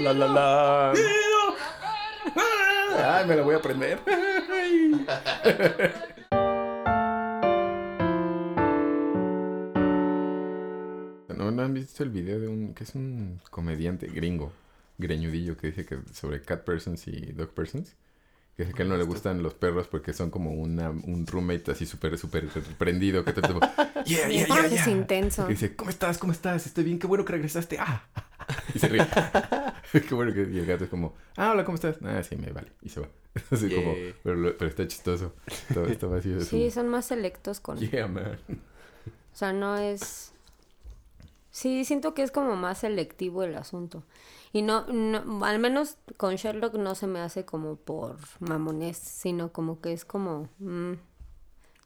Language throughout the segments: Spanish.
La la la. Ay, me la voy a aprender. ¿No, ¿No han visto el video de un que es un comediante gringo, greñudillo, que dice que sobre cat persons y dog persons? Que a él no le gustan los perros porque son como una, un roommate así súper, súper prendido. Que te, yeah, yeah, yeah, Es yeah. intenso. Y dice, ¿cómo estás? ¿Cómo estás? Estoy bien, qué bueno que regresaste. Ah. Y se ríe. qué bueno que y el gato es como, ah, hola, ¿cómo estás? Ah, sí, me vale. Y se va. Así como, pero, pero está chistoso. Está, está vacío. Sí, un, son más selectos con... Yeah, man. O sea, no es... Sí, siento que es como más selectivo el asunto. Y no, no, al menos con Sherlock no se me hace como por mamonés, sino como que es como, mm,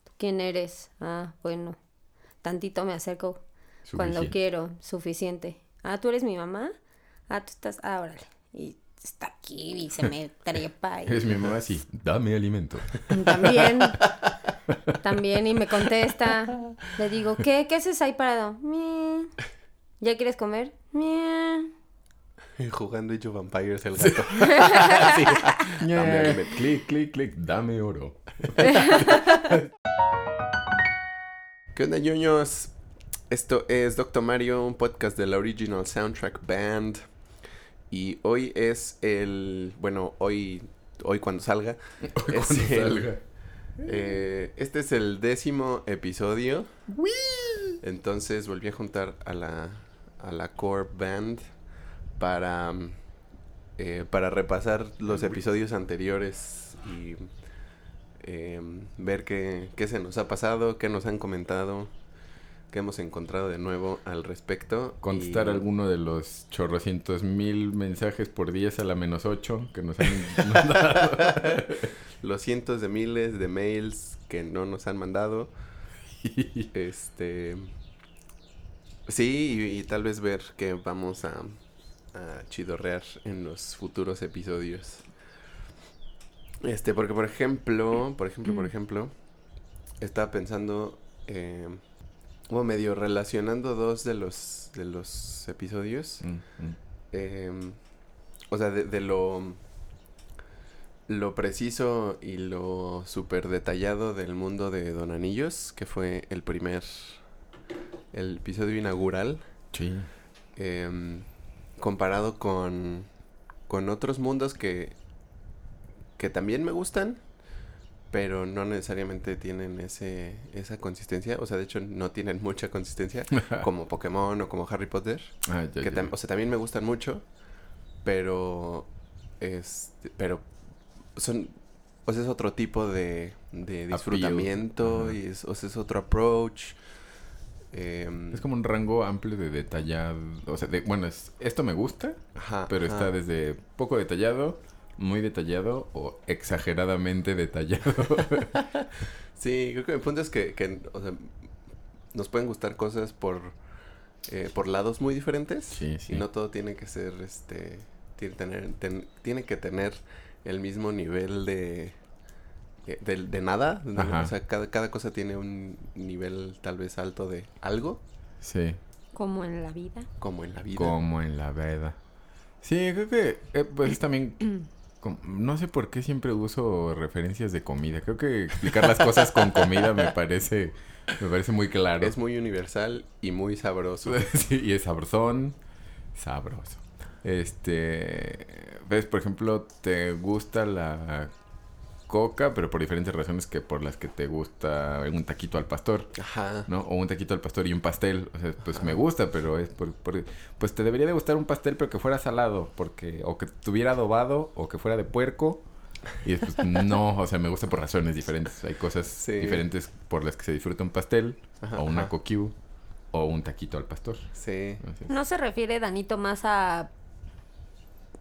¿tú quién eres? Ah, bueno, tantito me acerco cuando quiero, suficiente. Ah, ¿tú eres mi mamá? Ah, tú estás, ah, órale. Y está aquí y se me trepa. Y... Es mi mamá así, dame alimento. También. También, y me contesta. Le digo, ¿qué? ¿Qué haces ahí parado? "Mie". ¿Ya quieres comer? "Mie". Jugando of Vampires el gato. Sí. Dame alimento. Clic, clic, clic, dame oro. ¿Qué onda, ñoños? Esto es Doctor Mario, un podcast de la Original Soundtrack Band. Y hoy es el. Bueno, hoy. Hoy cuando salga. Hoy es cuando el- salga. Eh, este es el décimo episodio. Entonces volví a juntar a la, a la core band para, eh, para repasar los episodios anteriores y em, ver qué, qué se nos ha pasado, qué nos han comentado, qué hemos encontrado de nuevo al respecto. Contestar y- alguno de los chorrocientos mil mensajes por 10 a la menos 8 que nos han mandado. los cientos de miles de mails que no nos han mandado. Este. Sí, y, y tal vez ver que vamos a, a chidorrear en los futuros episodios. Este, porque por ejemplo, por ejemplo, por ejemplo, estaba pensando, eh, como medio relacionando dos de los, de los episodios. Mm, mm. Em, o sea, de, de lo lo preciso y lo súper detallado del mundo de Don Anillos, que fue el primer, el episodio inaugural, Sí. em, comparado con, con otros mundos que, que también me gustan, pero no necesariamente tienen ese, esa consistencia, o sea, de hecho no tienen mucha consistencia, como Pokémon o como Harry Potter Ah, ya, que ya. o sea, también me gustan mucho, pero este, pero son o sea, es otro tipo de, de disfrutamiento y es, o sea, es otro approach. em, Es como un rango amplio de detallado. O sea, de, bueno, es, esto me gusta, ajá, pero ajá. está desde poco detallado, muy detallado o exageradamente detallado. Sí, creo que el punto es que, que, o sea, nos pueden gustar cosas por eh, por lados muy diferentes sí, sí. y no todo tiene que ser este tiene tener ten- tiene que tener el mismo nivel de eh, de, de nada o sea cada, cada cosa tiene un nivel tal vez alto de algo Sí, Como en la vida. como en la vida como en la veda. Sí, creo que eh, pues también... No sé por qué siempre uso referencias de comida. Creo que explicar las cosas con comida me parece, me parece muy claro. es muy universal y muy sabroso Sí, y es sabrosón. Sabroso. Este. ¿Ves? Por ejemplo, te gusta la coca, pero por diferentes razones que por las que te gusta un taquito al pastor, ajá ¿no? O un taquito al pastor y un pastel. O sea, pues me gusta, pero es por, por- Pues te debería de gustar un pastel, pero que fuera salado, porque. O que tuviera adobado, o que fuera de puerco. Y después, no, o sea, me gusta por razones diferentes. Hay cosas Sí. diferentes por las que se disfruta un pastel, Ajá, o una coquiu, o un taquito al pastor. sí Entonces, ¿No se refiere, Danito, más a...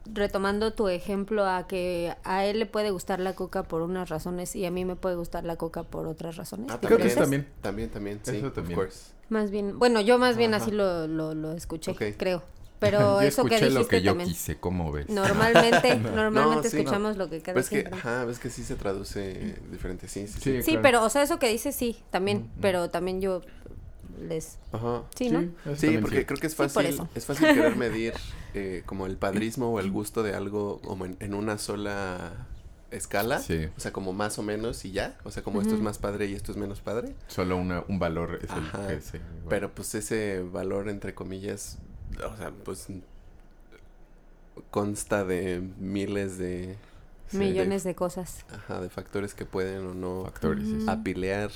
Retomando tu ejemplo a que a él le puede gustar la coca por unas razones y a mí me puede gustar la coca por otras razones. Ah, Creo que eso también. también también sí Eso of también. course. Más bien, bueno, yo más bien Ajá. así lo, lo, lo escuché, creo. Pero yo eso que escuché dijiste lo que yo también. quise, ¿cómo ves? Normalmente, normalmente No, sí, no. escuchamos lo que cada ves que quien ajá ves que sí se traduce diferente sí sí sí, Sí. Sí, claro. pero, o sea, eso que dices sí, también, pero también yo les... Ajá. Sí, ¿no? Sí, porque sí. creo que es fácil, es fácil querer medir eh, como el padrismo o el gusto de algo como en, en una sola escala. Sí, O sea, como más o menos y ya. O sea, como esto es más padre y esto es menos padre. solo una, un valor es el Ajá, que se... Pero pues ese valor, entre comillas, o sea, pues consta de miles de, Sí, millones de cosas. ajá, de factores que pueden o no factores. apilear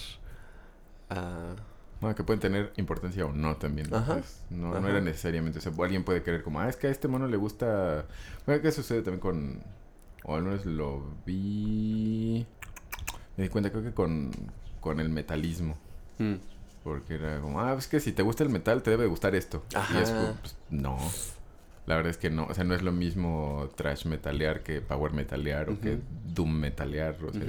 a... Que pueden tener importancia o no también. ¿no? Ajá. Pues, no, no era necesariamente. O sea, alguien puede querer como, ah, es que a este mono le gusta. Bueno, ¿qué sucede también con. O al menos lo vi. Me di cuenta, creo que con, con el metalismo. Mm, Porque era como, ah, es que si te gusta el metal, te debe gustar esto. Y es pues, no. La verdad es que no. O sea, no es lo mismo trash metalear que power metalear o que doom metalear. O sea,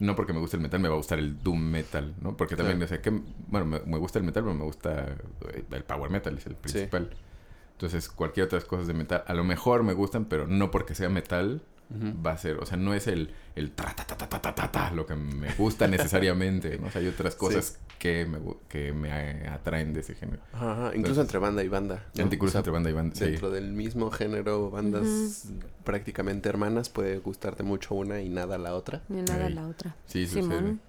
no porque me guste el metal me va a gustar el doom metal, ¿no? Porque también, Claro. o sea, que, bueno, me, me gusta el metal, pero me gusta eh, el power metal, es el principal. Entonces, cualquier otras cosas de metal, a lo mejor me gustan, pero no porque sea metal, Va a ser, o sea, no es el, el tra, ta, ta, ta, ta, ta, ta, ta, lo que me gusta necesariamente, ¿no? O sea, hay otras cosas que, me, que me eh, atraen de ese género. Ajá, ajá, Incluso entre banda y banda. ¿no? Incluso O sea, entre banda y banda, sí. Dentro del mismo género, bandas prácticamente hermanas, puede gustarte mucho una y nada la otra. Ni nada la otra. Sí, sucede. Simón.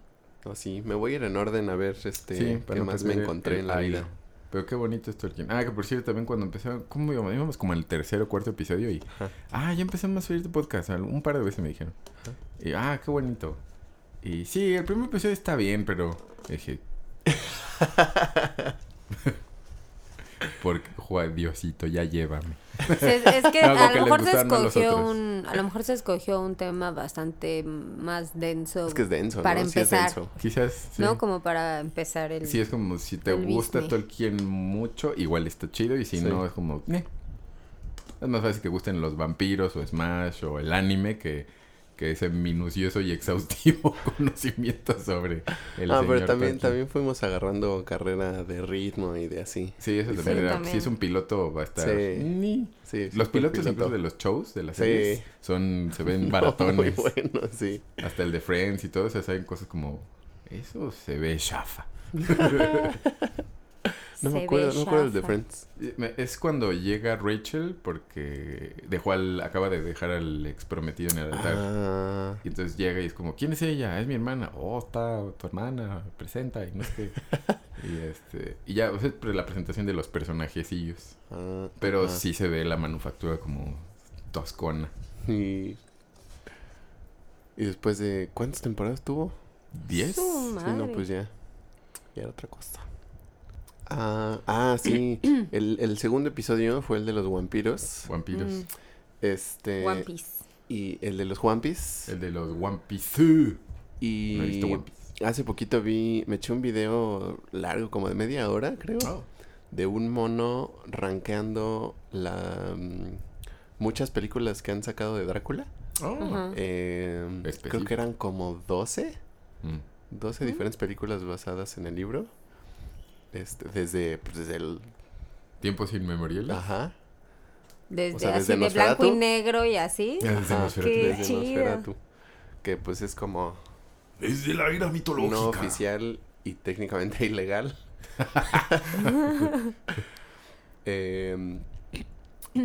Así, me voy a ir en orden a ver este Sí, qué para no más me perder encontré el en la vida. Pero qué bonito es Tolkien. Ah, que por cierto, también cuando empecé, ¿cómo íbamos? Íbamos como en el tercer o cuarto episodio y... Ajá. Ah, ya empezamos a oír tu podcast. Un par de veces me dijeron. Ajá. Y, ah, qué bonito. Y sí, el primer episodio está bien, pero... Dije... Porque, Juan Diosito, ya llévame. Es, es que No, a lo mejor se escogió un, a lo mejor se escogió un tema bastante más denso, Es que es denso, Para ¿no? Sí es empezar. denso. Quizás... Sí. ¿no? Como para empezar el... Sí, es como si te gusta business. Tolkien mucho, igual está chido. Y si Sí. no, es como... "Neh". Es más fácil que gusten los vampiros o Smash o el anime que, que ese minucioso y exhaustivo conocimiento sobre el ah, pero señor también, Tolkien. también fuimos agarrando carrera de ritmo y de así. Sí, eso Sí, también era. también. Si es un piloto, va a estar. Sí. Sí, Los pilotos piloto. incluso de los shows, de las Sí. series, son, se ven Muy baratones. bueno, sí. Hasta el de Friends y todo, o sea, saben cosas como. Eso se ve chafa. No se me acuerdo, no me acuerdo del de. Friends. Es cuando llega Rachel porque dejó al, acaba de dejar al ex prometido en el altar. Ah, Y entonces llega y es como, ¿quién es ella? Es mi hermana. Oh, está tu hermana, presenta y no sé y este, y ya, es la presentación de los personajecillos. ah, Pero sí se ve la manufactura como toscona. Y... y después de... ¿Cuántas temporadas tuvo? ¿Diez? Sí, no, pues ya. Ya era otra cosa. Ah, ah sí. el, el segundo episodio fue el de los vampiros. Vampiros. Mm, Este... One Piece. Y el de los Wampis. El de los One Piece. No he Y visto One Piece. hace poquito vi... Me eché un video largo, como de media hora, creo. Oh. De un mono rankeando la... mm, muchas películas que han sacado de Drácula. Oh. Eh, creo que eran como 12. Mm. 12 diferentes películas basadas en el libro. Este, desde, pues, desde el... Tiempos inmemoriales. Ajá. Desde o sea, así desde de blanco y negro y así. Desde Ajá, Nosferatu. Qué desde chido. Nosferatu. Que pues es como Desde la era mitológica. no oficial y técnicamente ilegal. Em,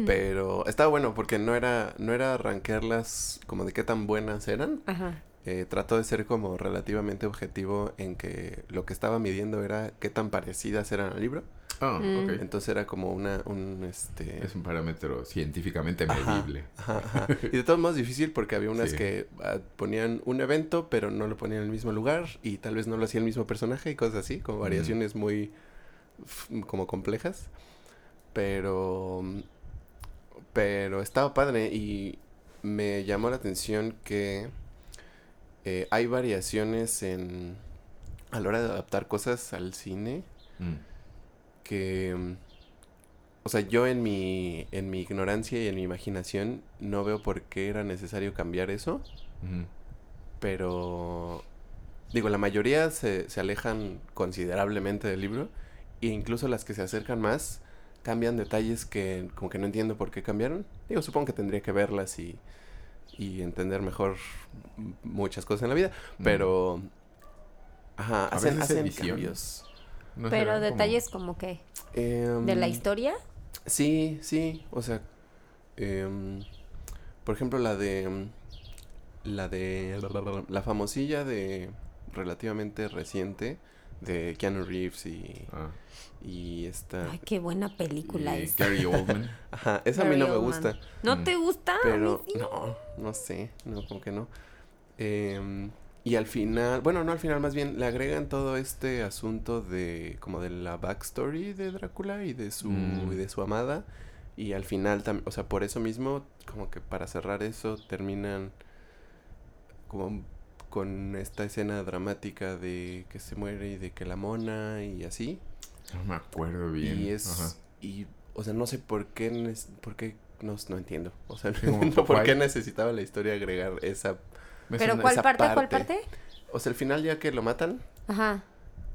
pero estaba bueno porque no era, no era rankearlas como de qué tan buenas eran. Ajá. Eh, trató de ser como relativamente objetivo en que lo que estaba midiendo era qué tan parecidas eran al libro. Ah, Mm. ok. Entonces era como una, un, este... Es un parámetro científicamente Ajá, medible. ajá, ajá. Y de todos modos difícil porque había unas Sí. que ah, ponían un evento pero no lo ponían en el mismo lugar y tal vez no lo hacía el mismo personaje y cosas así, como variaciones muy f- como complejas. Pero pero estaba padre y me llamó la atención que eh, hay variaciones en a la hora de adaptar cosas al cine Mm. que mm, o sea, yo en mi en mi ignorancia y en mi imaginación no veo por qué era necesario cambiar eso, pero digo, la mayoría se, se alejan considerablemente del libro e incluso las que se acercan más cambian detalles que como que no entiendo por qué cambiaron. Digo, supongo que tendría que verlas y y entender mejor muchas cosas en la vida, Mm. pero ajá, A hacen, veces hacen cambios. ¿No Pero como- detalles como que Em, de la historia. Sí, sí, o sea, em, por ejemplo la de em, la de la famosilla de relativamente reciente de Keanu Reeves y, Ah, y esta Ay, qué buena película y es. Gary Oldman. ajá, esa a mí no me gusta. ¿No Mm. te gusta? A mí pero sí. no, no sé, no como que no. Em, y al final, bueno, no al final, más bien le agregan todo este asunto de como de la backstory de Drácula y de su Mm. y de su amada y al final también, o sea, por eso mismo como que para cerrar eso terminan como con esta escena dramática de que se muere y de que la mona y así No me acuerdo bien. y es Ajá. y o sea, no sé por qué por qué no, no entiendo. O sea, como no por qué necesitaba la historia agregar esa Me ¿Pero cuál esa parte? ¿Cuál parte. parte? o sea, al final ya que lo matan Ajá.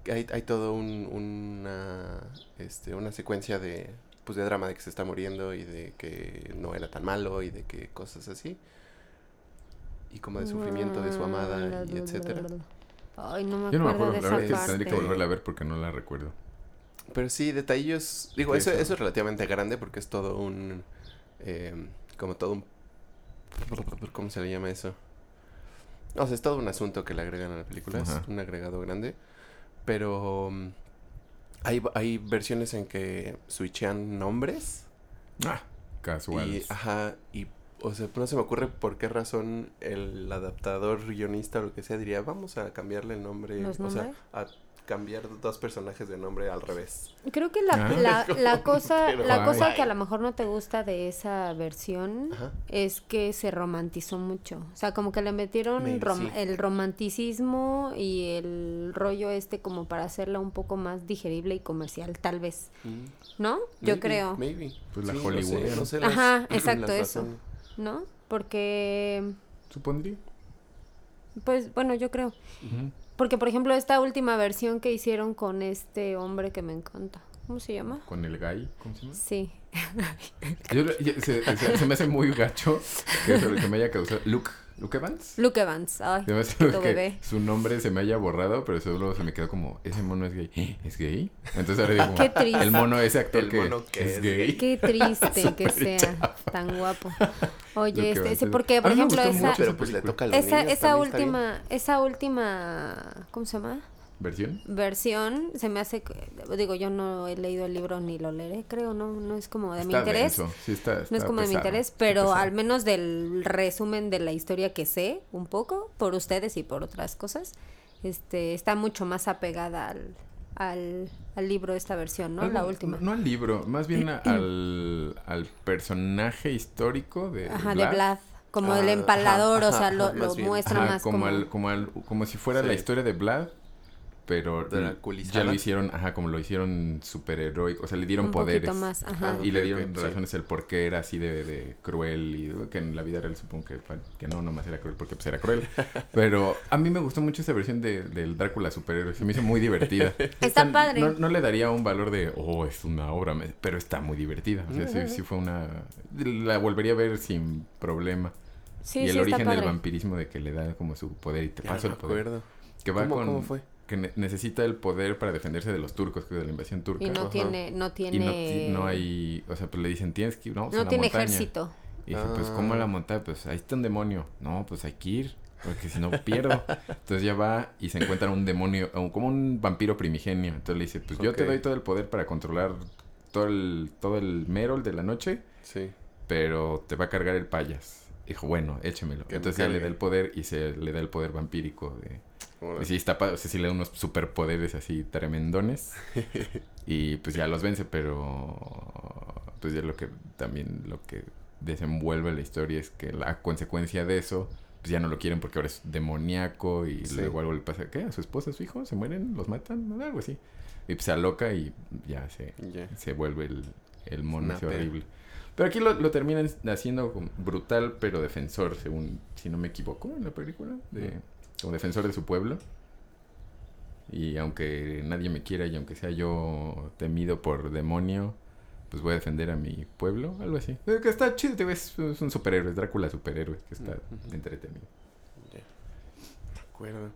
hay, hay todo un, una, este, una secuencia de, pues, de drama de que se está muriendo y de que no era tan malo y de que cosas así. Y como de sufrimiento de su amada y etcétera. Ay, no me Yo no me acuerdo acuerdo, la de verdad es que tendría que parte. volverla a ver porque no la recuerdo. Pero sí, detalles, digo, eso, eso. es relativamente grande porque es todo un, eh, como todo un, ¿cómo se le llama eso? O sea, es todo un asunto que le agregan a la película, Ajá. es un agregado grande, pero mm, hay, hay versiones en que switchean nombres Ah, casual. y, ajá, y, o sea, no se me ocurre por qué razón el adaptador, guionista o lo que sea diría, vamos a cambiarle el nombre, ¿Los o sea, a cambiar dos personajes de nombre al revés. Creo que la, Ah. la, la cosa, Pero la cosa que a lo mejor no te gusta de esa versión Ajá. es que se romantizó mucho. O sea, como que le metieron Maybe rom- sí. el romanticismo y el rollo este como para hacerla un poco más digerible y comercial, tal vez. Mm. ¿no? Yo Maybe, creo. Maybe. Pues la Sí, no sé, Hollywood. no sé Ajá, exacto, las eso. razones. ¿No? Porque, Supondría. pues bueno, yo creo. Porque, por ejemplo, esta última versión que hicieron con este hombre que me encanta. ¿Cómo se llama? Con el guy, ¿cómo se llama? Sí. Yo, yo- se, se- se me hace muy gacho que, eso, que me haya causado. Luke, Luke Evans. Luke Evans. Ay, Se me hace tu que bebé. su nombre se me haya borrado, pero solo se me quedó como, ese mono es gay. ¿Es gay? Entonces ahora digo, como, Qué triste. el mono, ese actor El que, mono que es es gay. gay. Qué triste que sea tan guapo. Oye, este, ese, es- porque, por ejemplo, esa, mucho Pero pues le película. toca a los esa, niños, última, esa última, ¿cómo se llama? ¿Versión? Versión, se me hace, digo, yo no he leído el libro ni lo leeré, creo, no, no es como de mi Está interés. sí está- No es como de mi interés, pero al menos del resumen de la historia que sé, un poco, por ustedes y por otras cosas, este, está mucho más apegada al, al, al libro esta versión, ¿no? Algo- la última. No, al libro, más bien a- al, al personaje histórico de Ajá, Vlad. de Vlad. Como el Ah, empalador, ajá, o sea, ajá, lo, lo más bien. muestra Ajá, más como, como... al- como, al- como si fuera la historia de Vlad, pero ya lo hicieron, ajá, como lo hicieron superheroico, o sea, le dieron un poderes. poquito más, ajá. Ah, Y le dieron ok, sí. razones el por qué era así de, de cruel y que en la vida real supongo que, que no, nomás era cruel porque pues era cruel. Pero a mí me gustó mucho esa versión de, del Drácula superhéroe, se me hizo muy divertida. Está O sea, padre. No, no le daría un valor de, oh, es una obra, pero está muy divertida. O sea, sí, sí fue una... La volvería a ver sin problema. Sí, y el sí, está origen del vampirismo de que le da como su poder y te Ya paso no el poder. acuerdo. Que va ¿Cómo, con... cómo fue? Que ne- necesita el poder para defenderse de los turcos, que de la invasión turca. Y no Ajá. tiene, no Y tiene... no, ti- no hay, o sea, pues le dicen, tienes que ir, no, a no la tiene montaña. ejército. Y dice, pues, ¿cómo a la Ah. montaña? Pues, ahí está un demonio. No, pues hay que ir, porque si no pierdo. Entonces ya va y se encuentra un demonio, como un vampiro primigenio. Entonces le dice, pues yo te doy todo el poder para controlar todo el, todo el Merol de la noche, Sí. pero te va a cargar el payas. Dijo, bueno, échemelo. Que Entonces ya le da el poder y se le da el poder vampírico de... Y sí, está padre, o sea, sí le da unos superpoderes así tremendones. y pues ya los vence, pero pues ya lo que también lo que desenvuelve la historia es que la consecuencia de eso, pues ya no lo quieren porque ahora es demoníaco y Sí. luego algo le pasa, ¿qué? ¿A su esposa, a su hijo? ¿Se mueren? ¿Los matan? Algo así. Y pues se aloca y ya se, se vuelve el, el mono ese horrible. Pero aquí lo, lo terminan haciendo brutal, pero defensor, según, si no me equivoco, en la película, de, como defensor de su pueblo. Y aunque nadie me quiera y aunque sea yo temido por demonio, pues voy a defender a mi pueblo, algo así. Eh, Que está chido, te ves, es un superhéroe, es Drácula superhéroe, que está entretenido. Ya. Me acuerdo.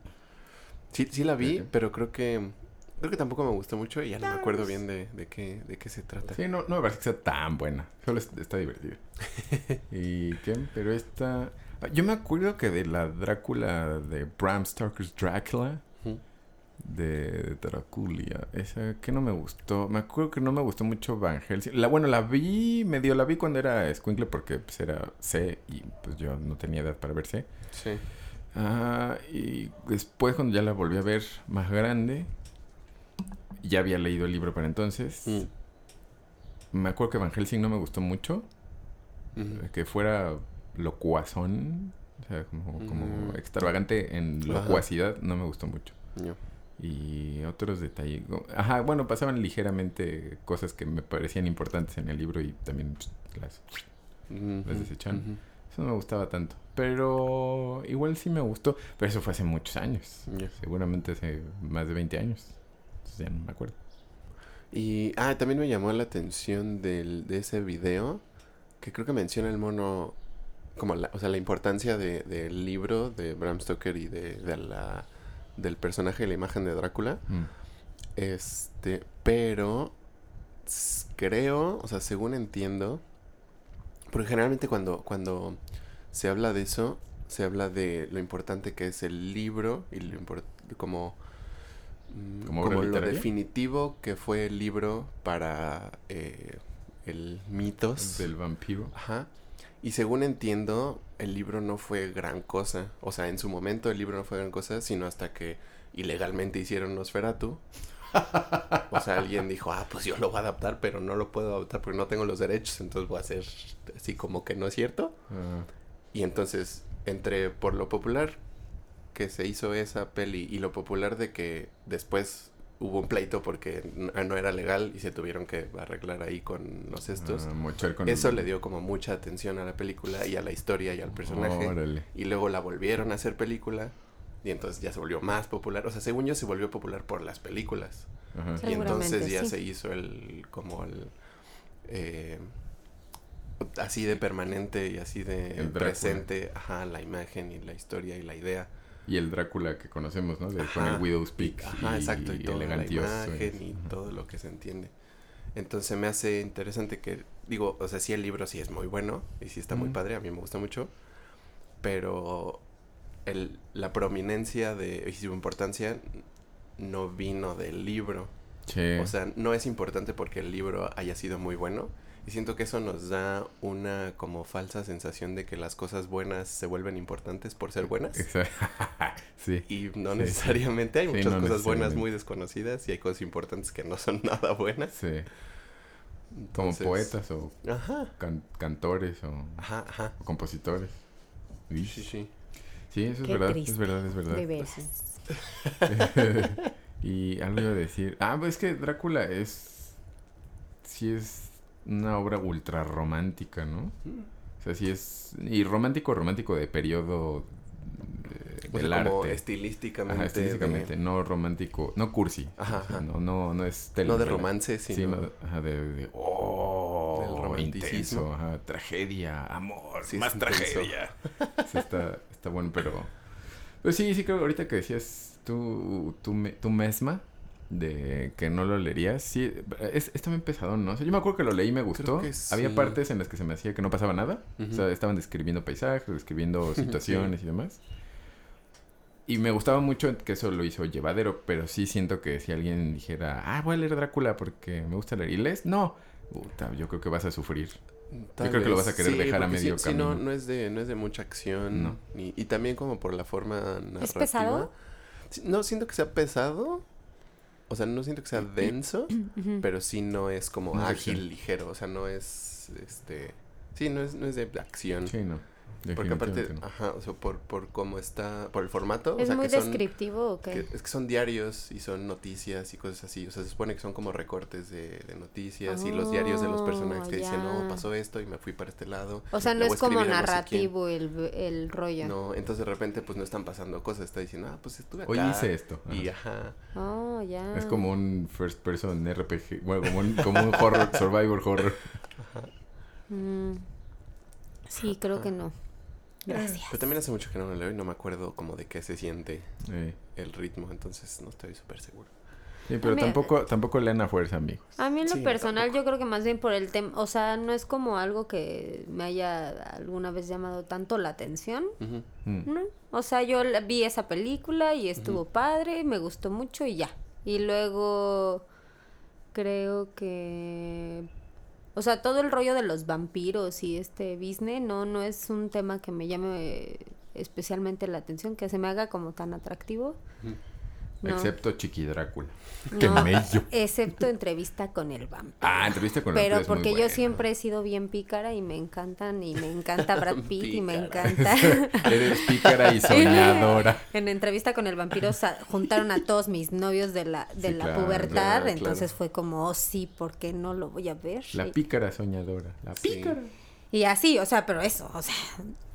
Sí, sí la vi, pero creo que Creo que tampoco me gustó mucho y ya no me acuerdo bien de, de, qué, de qué se trata. Sí, no, no me parece que sea tan buena. Solo es- está divertida. ¿Y qué? Pero esta... Yo me acuerdo que de la Drácula de Bram Stoker's Dracula, Ujú. de Draculia, esa que no me gustó. Me acuerdo que no me gustó mucho Van Helsing. La, bueno, la vi, medio la vi cuando era escuincle porque pues era C y pues yo no tenía edad para ver C. Sí. Ah, y después cuando ya la volví a ver más grande, ya había leído el libro para entonces. Mm. Me acuerdo que Van Helsing no me gustó mucho. Que fuera locuazón. O sea, como, como Mm. extravagante en locuacidad, no me gustó mucho. No. Y otros detalles. Ajá, bueno, pasaban ligeramente cosas que me parecían importantes en el libro y también pues, las. Ujú. Las desecharon. Ujú. Eso no me gustaba tanto. Pero igual sí me gustó. Pero eso fue hace muchos años. Seguramente hace más de 20 años. Entonces ya no me acuerdo. Y, ah, también me llamó la atención del, de ese video, que creo que menciona el mono, como la, o sea, la importancia de- del libro de Bram Stoker y de, de la, del personaje y la imagen de Drácula. Mm. Este, pero creo, o sea, según entiendo, porque generalmente cuando, cuando se habla de eso, se habla de lo importante que es el libro y lo como, mm, ¿Como como lo literaria? definitivo que fue el libro para eh, el mitos. Del vampiro. Ajá. Y según entiendo, el libro no fue gran cosa. O sea, en su momento el libro no fue gran cosa, sino hasta que ilegalmente hicieron Nosferatu. O sea, alguien dijo, ah, pues yo lo voy a adaptar, pero no lo puedo adaptar porque no tengo los derechos, entonces voy a hacer así como que no es cierto. Ah, Y entonces, entre por lo popular que se hizo esa peli y lo popular de que después hubo un pleito porque no era legal y se tuvieron que arreglar ahí con los estos. ah, con Eso le dio como mucha atención a la película y a la historia y al personaje. Órale. Y luego la volvieron a hacer película. Y entonces ya se volvió más popular. O sea, según yo se volvió popular por las películas. Ajá. Y entonces ya sí. se hizo el, como el, eh, así de permanente y así de presente, ajá, la imagen y la historia y la idea. Y el Drácula que conocemos, ¿no? De, con el Widow's Peak. Ajá, exacto, y toda la imagen y todo lo que se entiende. Entonces me hace interesante que, digo, o sea, sí el libro sí es muy bueno y sí está muy padre, a mí me gusta mucho, pero el, la prominencia de, y su importancia no vino del libro. Sí. O sea, no es importante porque el libro haya sido muy bueno. Y siento que eso nos da una como falsa sensación de que las cosas buenas se vuelven importantes por ser buenas. Exacto. sí. Y no Sí, necesariamente. Hay Sí, muchas no cosas buenas muy desconocidas y hay cosas importantes que no son nada buenas. Sí. Como Entonces- poetas o Ajá. can- cantores o, Ajá, ajá. o compositores. Uy. Sí, sí. Sí, eso es verdad, triste. es verdad, es verdad. De veras. y algo iba a decir. Ah, pues es que Drácula es. Sí es una obra ultra romántica, ¿no? O sea, sí es. Y romántico, romántico de periodo de- O del como arte. estilísticamente. Ajá, estilísticamente, de- no romántico, no cursi. Ajá. No, no, no es no de romance, Sí, sino. no, ajá, de, de- oh, Del romanticismo. intenso, ajá, tragedia, amor, Sí, más tragedia. Sí, está, está bueno, pero... Pues sí, sí creo que ahorita que decías tú, tú, me- tú misma, de que no lo leerías, sí, es, es también pesado, ¿no? O sea, yo me acuerdo que lo leí y me gustó. que Había partes en las que se me hacía que no pasaba nada. O sea, estaban describiendo paisajes, describiendo situaciones y demás. Y me gustaba mucho que eso lo hizo llevadero, pero sí siento que si alguien dijera, ah, voy a leer Drácula porque me gusta leer y lees, no, Puta, yo creo que vas a sufrir. Tal Yo creo que lo vas a querer dejar a medio sí, sí, no, camino. no es de, no es de mucha acción. No. ni- y también como por la forma narrativa. ¿Es pesado? No siento que sea pesado. O sea, no siento que sea denso. Ujú. pero sí no es como No ágil, ligero. O sea, no es este. Sí, no es, no es de acción. Sí, no. Porque aparte, no. ajá, o sea, por, por cómo está, por el formato. o ¿Es sea, muy que son, descriptivo o que- qué? es que son diarios y son noticias y cosas así. O sea, se supone que son como recortes de, de noticias y los diarios de los personajes que Oh, dicen, no, pasó esto y me fui para este lado. O sea, no es como no sé narrativo el, el rollo. No, entonces de repente pues no están pasando cosas. Está diciendo, ah, pues estuve acá. Hoy hice esto. Ajá. Y ajá. Oh, ya. Es como un first person RPG. Bueno, como un, como un horror, survivor horror. Mm. Sí, creo que no. Gracias. Pero también hace mucho que no lo leo y no me acuerdo como de qué se siente el ritmo, entonces no estoy súper seguro. Sí, pero A mí- tampoco, tampoco lean a fuerza, amigos. A mí en lo Sí, personal yo creo que más bien por el tema, o sea, no es como algo que me haya alguna vez llamado tanto la atención. Mm. ¿no? O sea, yo vi esa película y estuvo padre, me gustó mucho y ya. Y luego creo que o sea, todo el rollo de los vampiros y este business no no es un tema que me llame especialmente la atención, que se me haga como tan atractivo. No. Excepto Chiqui Drácula. No, ¡Qué mello! Excepto entrevista con el vampiro. Ah, entrevista con el Pero vampiro muy porque yo siempre he sido bien pícara y me encantan y me encanta Brad Pitt y me encanta. Eres pícara y soñadora. En entrevista con el vampiro juntaron a todos mis novios de la de Sí, la claro, pubertad, claro, entonces claro. fue como, oh sí, ¿por qué no lo voy a ver? La pícara soñadora. La Sí. pícara. Y así, o sea, pero eso, o sea,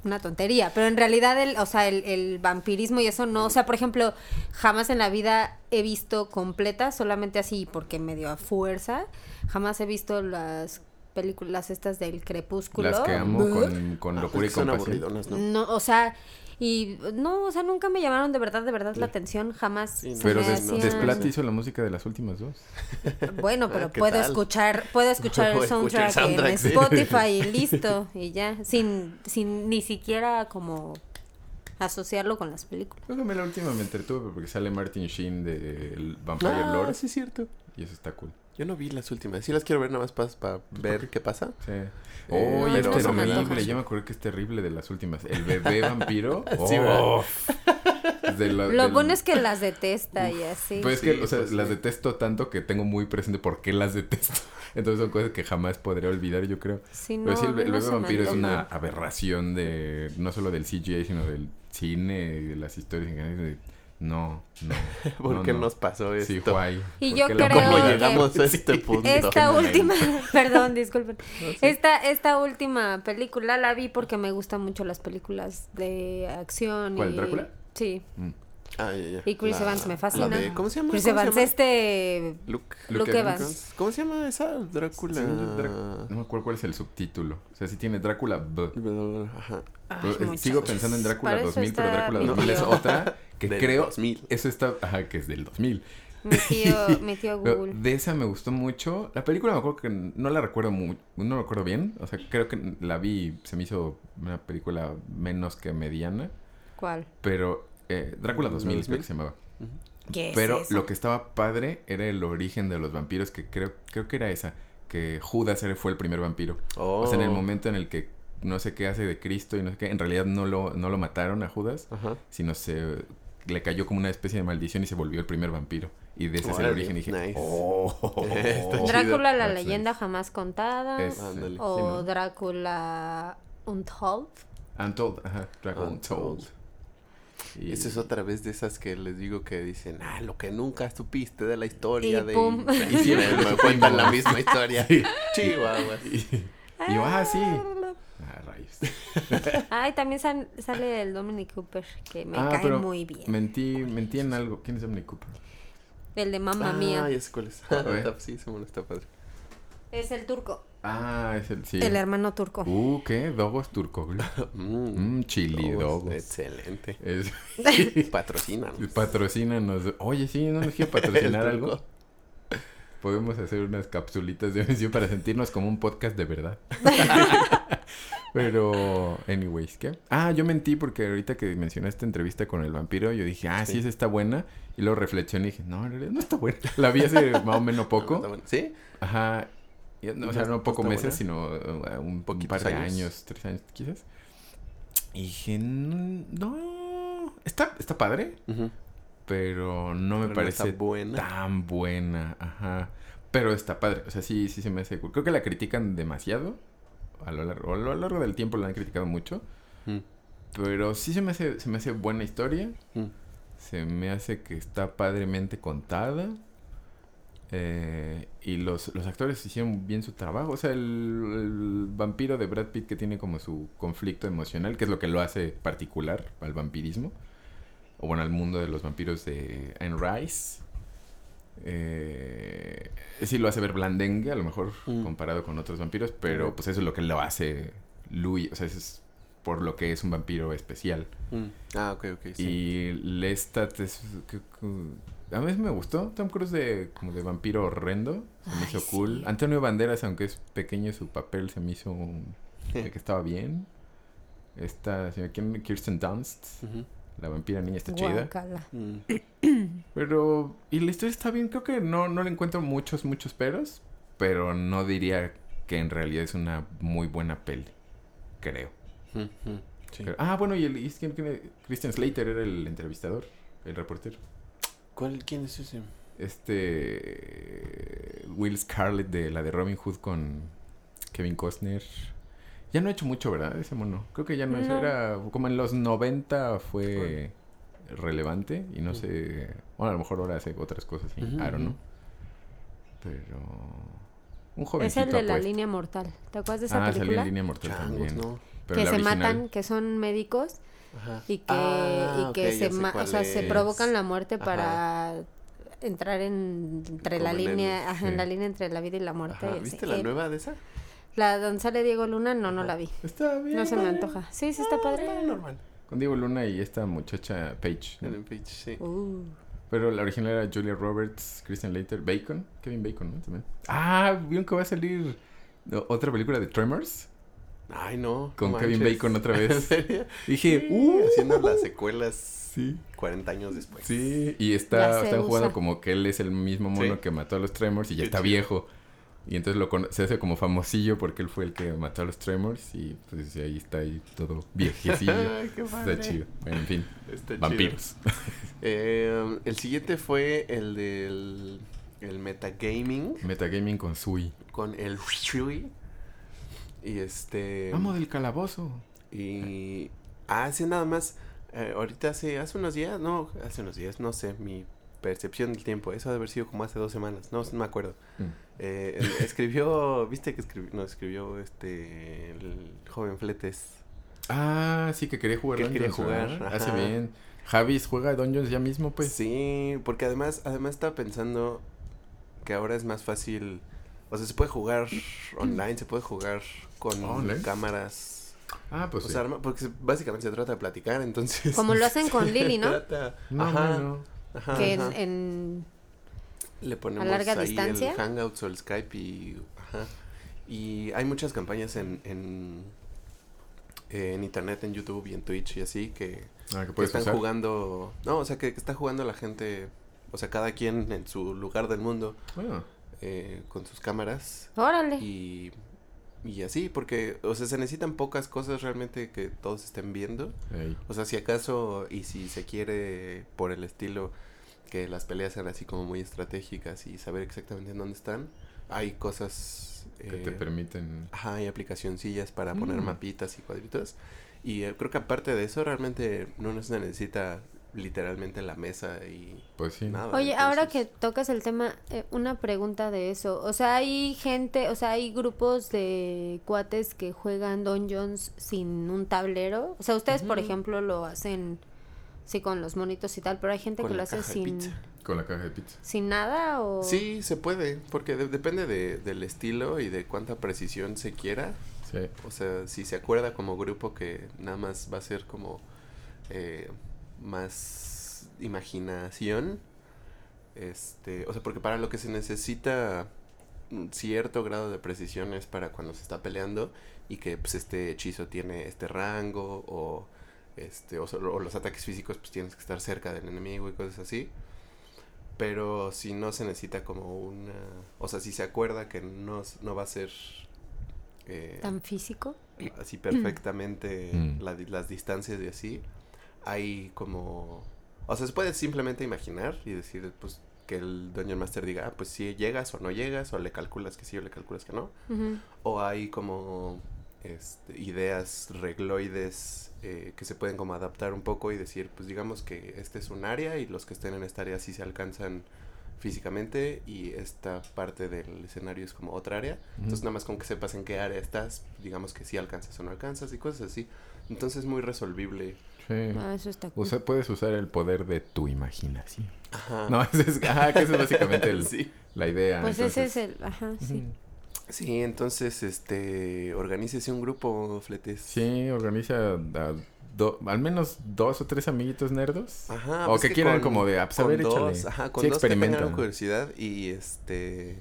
una tontería. Pero en realidad, el, o sea, el, el vampirismo y eso no, o sea, por ejemplo, jamás en la vida he visto completa, solamente así porque me dio a fuerza. Jamás he visto las películas estas del crepúsculo. Las que amo con, con Ah, locura y pues compasión. aburridonas, ¿no? No, o sea, y no, o sea, nunca me llamaron de verdad, de verdad la atención, jamás. Sí, se Pero Des- hacían- Desplat hizo la música de las últimas dos. Bueno, pero Ah, ¿qué puedo tal? escuchar, puedo escuchar el escuchar el soundtrack, soundtrack, en sí. Spotify y listo, y ya, sin, sin ni siquiera como asociarlo con las películas. Que la última me entretuve porque sale Martin Sheen de el Vampire Ah, Lord sí es cierto. y eso está cool. Yo no vi las últimas. Sí las quiero ver nada más para ver qué pasa. Sí. Eh, Oye, pero es no me terrible. Yo me acuerdo que es terrible de las últimas. El bebé vampiro. Sí, oh, de la- Lo del- bueno es que las detesta y así. Pues es que, Sí, o sea, pues las sí. detesto tanto que tengo muy presente por qué las detesto. Entonces son cosas que jamás podré olvidar, yo creo. Sí, Pero sí, no, el, el no bebé vampiro es una aberración de, no solo del CGI, sino del cine y de las historias en general. No, no. ¿Por no, qué no. nos pasó esto? Sí, guay. Y ¿Por yo creo ¿Cómo que- llegamos a este punto? Esta última, perdón, disculpen. Esta, esta última película la vi porque me gustan mucho las películas de acción. ¿Cuál, y... Drácula? Sí. Mm. Ah, ya, ya. Y Chris La- Evans me la fascina. de- ¿Cómo se llama? Chris ¿Cómo se Evans, llama? este... Luke. Luke Evans. ¿Cómo se llama esa? Drácula. Sí, no me acuerdo cuál es el subtítulo. O sea, sí tiene Drácula B. Ajá. Ay, Pero, eh, sigo pensando en Drácula Para eso 2000, pero Drácula mi 2000 es tío. otra que Del creo... 2000. Eso está... Ajá, que es del 2000. Mi tío, mi tío Pero Google. de esa me gustó mucho. La película me acuerdo que no la recuerdo muy, no la recuerdo bien. O sea, creo que la vi, se me hizo una película menos que mediana. ¿Cuál? Pero eh, Drácula 2000, 2000. creo que se llamaba. ¿Qué es Pero lo que estaba padre era el origen de los vampiros, que creo, creo que era esa, que Judas era- fue el primer vampiro. O sea, en el Oh. momento en el que no sé qué hace de Cristo y no sé qué, en realidad no lo, no lo mataron a Judas, Ajá. sino se le cayó como una especie de maldición y se volvió el primer vampiro. Y de ese es el origen y dije, nice. oh. Drácula, la leyenda jamás contada. Es- o sí, ¿no? Drácula Untold. Untold, ajá, Untold. Untold. Y- Esa es otra vez de esas que les digo que dicen, ah, lo que nunca supiste de la historia Y de... pum. Y siempre me cuentan la misma historia. Chihuahua. Y, y yo, ah, sí. Ah, rayos. Ay, también sal- sale el Dominic Cooper, que me ah, cae pero muy bien. Mentí, mentí en algo. ¿Quién es Dominic Cooper? El de Mamma Ah, Mía. ya sé cuál es. Sí, se me está padre. Es el turco. Ah, es el, sí. El hermano turco. Uh, ¿qué? Dogos turcoglu. Mm, Mmm, chili oh, dogos. Excelente. Es, Patrocinan. patrocínanos. Oye, sí, ¿no nos quiere patrocinar algo? Podemos hacer unas capsulitas de mención para sentirnos como un podcast de verdad. Pero, anyways, ¿qué? Ah, yo mentí porque ahorita que mencionaste esta entrevista con el vampiro, yo dije, ah, sí, Sí. esa está buena. Y luego reflexioné y dije, no, en realidad no está buena. La vi hace más o menos poco. ¿Sí? Ajá. No, o sea, no pocos ¿Está meses, sino uh, un, Poquitos par de años. años. tres años quizás. Y dije, "Mm, no, está, está padre, pero no me Pero parece buena. tan buena. Ajá. Pero está padre, o sea, sí, sí se me hace cool. Creo que la critican demasiado. A lo largo, a lo largo del tiempo la han criticado mucho. Mm, Pero sí se me hace, se me hace buena historia. mm. Se me hace que está padremente contada. Eh, y los, los actores hicieron bien su trabajo. O sea, el, el vampiro de Brad Pitt que tiene como su conflicto emocional, que es lo que lo hace particular al vampirismo. O bueno, al mundo de los vampiros de Anne Rice. Eh, sí lo hace ver blandengue, a lo mejor Mm. comparado con otros vampiros, pero pues eso es lo que lo hace Louis. O sea, ese es por lo que es un vampiro especial. Mm. Ah, ok, ok. Sí. Y Lestat es... que- que- a mí me gustó. Tom Cruise de, como de vampiro horrendo. Se me Ay, hizo sí. cool. Antonio Banderas, aunque es pequeño su papel, se me hizo un- de que estaba bien. Esta señora ¿quién? Kirsten Dunst, la vampira niña, está chida. Mm. Pero... Y la historia está bien. Creo que no, no le encuentro muchos, muchos peros. Pero no diría que en realidad es una muy buena peli. Creo. Ujú. Sí. Pero- ah, bueno, y el y Christian Slater era el entrevistador, el reportero. ¿Cuál, ¿Quién es ese? Este. Will Scarlett de la de Robin Hood con Kevin Costner. Ya no ha hecho mucho, ¿verdad? Ese mono. Creo que ya no, es. No. Era como en los 90 fue relevante y no sé. Bueno, a lo mejor ahora hace otras cosas, sí. Ujú, I don't ujú. know. Pero. Un Es jovencito. el de la apuesto. línea mortal. ¿Te acuerdas de esa Ah, salió película? en línea mortal Changos, también. ¿no? Pero que se original- matan, que son médicos Ajá. y que, Ah, y que ya se, o sea, se provocan la muerte Ajá. para entrar en, entre la el- línea, en la línea entre la vida y la muerte. Ajá. sí. ¿Viste la Eh, nueva de esa? La donde sale Diego Luna, no, no la vi. Está bien. No se me antoja. Sí, sí está Ah, padre. normal. Con Diego Luna y esta muchacha Paige. ¿no? Ellen Page, sí. Uh. Pero la original era Julia Roberts, Christian Slater, Bacon, Kevin Bacon, ¿no? También. Ah, ¿vieron que va a salir otra película de Tremors? Ay, no. Con no Kevin manches. Bacon otra ¿En vez. serio? Dije, Sí, uh, Haciendo las secuelas sí. 40 años después. Sí, y Ya está, jugando usa. como que él es el mismo mono Sí. que mató a los Tremors y ya Qué está chido. viejo. Y entonces lo se hace como famosillo porque él fue el que mató a los Tremors y pues ahí está ahí todo viejecillo. Qué padre. está chido. Bueno, en fin, Está chido. vampiros. Eh, el siguiente fue el del el metagaming Metagaming con Sui. con el Shui. Y este. Amo del calabozo. Y. Ah, hace nada más. eh, ahorita hace, hace unos días, no, hace unos días, no sé, mi percepción del tiempo. Eso ha de haber sido como hace dos semanas, no, no me acuerdo. Mm. Eh, escribió, viste que escribió, no, escribió este, el joven Fletes. Ah, sí, que quería jugar Que quería jugar. Hace bien. Javis juega Dungeons ya mismo, pues. Sí, porque además, además estaba pensando que ahora es más fácil, o sea, se puede jugar online, se puede jugar con cámaras. Ah, pues o sí. sea, arma- porque básicamente se trata de platicar, entonces. Como lo hacen con se Lily, ¿no? trata- No, ajá, no, no. ajá, que en, ajá. en- Le ponemos larga ahí distancia. el Hangouts o el Skype y... Ajá. Y hay muchas campañas en, en, en internet, en YouTube y en Twitch y así que, Ah, que que están usar. jugando... No, o sea, que, que está jugando la gente, o sea, cada quien en su lugar del mundo Ah, eh, con sus cámaras Órale. y, y así, porque, o sea, se necesitan pocas cosas realmente que todos estén viendo. ey. O sea, si acaso y si se quiere por el estilo que las peleas sean así como muy estratégicas y saber exactamente en dónde están, hay cosas... Que te eh, permiten. Ajá, hay aplicacioncillas para poner Mm. mapitas y cuadritos. Y eh, creo que aparte de eso, realmente no se necesita literalmente la mesa y Pues sí. nada. Oye, ahora que tocas el tema, eh, una pregunta de eso. O sea, hay gente, o sea, hay grupos de cuates que juegan Dungeons sin un tablero. O sea, ustedes, por ejemplo, lo hacen, sí, con los monitos y tal, pero hay gente Con que lo la hace caja de sin, pizza. Con la caja de pizza. sin nada o... Sí, se puede, porque de- depende de- del estilo y de cuánta precisión se quiera. Sí. O sea, si se acuerda como grupo que nada más va a ser como eh, más imaginación, este, o sea, porque para lo que se necesita un cierto grado de precisión es para cuando se está peleando y que pues este hechizo tiene este rango o este o, o los ataques físicos pues tienes que estar cerca del enemigo y cosas así. Pero si no se necesita como una, o sea, si se acuerda que no, no va a ser eh, ¿Tan físico? así perfectamente Mm. la las distancias y así, hay como... O sea, se puede simplemente imaginar y decir, pues, que el Dungeon Master diga, ah, pues si llegas o no llegas, o le calculas que sí o le calculas que no. O hay como este, ideas regloides eh, que se pueden como adaptar un poco y decir, pues digamos que este es un área y los que estén en esta área sí se alcanzan físicamente y esta parte del escenario es como otra área. Entonces nada más con que sepas en qué área estás, digamos que sí alcanzas o no alcanzas y cosas así. Entonces es muy resolvible. Sí. Ah, eso está cool. Usa- puedes usar el poder de tu imaginación. Ajá. No, ese es, que esa es básicamente el- sí. la idea. Pues entonces, ese es el... Ajá, sí. Sí, entonces, este, organícese un grupo, Fletes. Sí, organiza a do- al menos dos o tres amiguitos nerdos. Ajá. o pues que quieran con- como de, ah, pues, a con ver, dos, échale. Ajá, con Sí, dos que tengan curiosidad y este,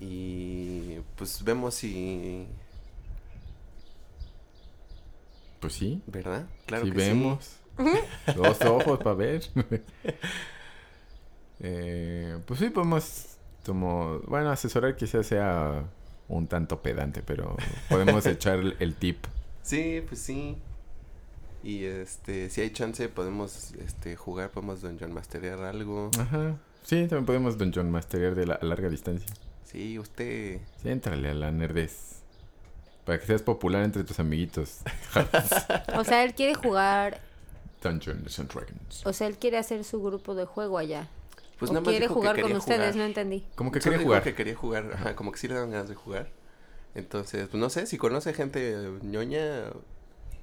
y pues vemos si, Pues sí, ¿verdad? Claro sí que sí. vemos. Dos ojos para ver. Eh, pues sí, podemos como, bueno, asesorar quizás sea un tanto pedante, pero podemos echar el, el tip. Sí, pues sí. Y este, si hay chance podemos este jugar, podemos Dungeon Masterear algo. Ajá. Sí, también podemos Dungeon Masterear de la, a larga distancia. Sí, usted Sí, entrale a la nerdez. Para que seas popular entre tus amiguitos. O sea, él quiere jugar, Dungeons and Dragons. o sea, él quiere hacer su grupo de juego allá. pues o nada más quiere dijo que jugar con ustedes, jugar. no entendí. Como que quería jugar. que quería jugar, ajá, como que sí le dan ganas de jugar. Entonces, pues no sé, si conoce gente ñoña,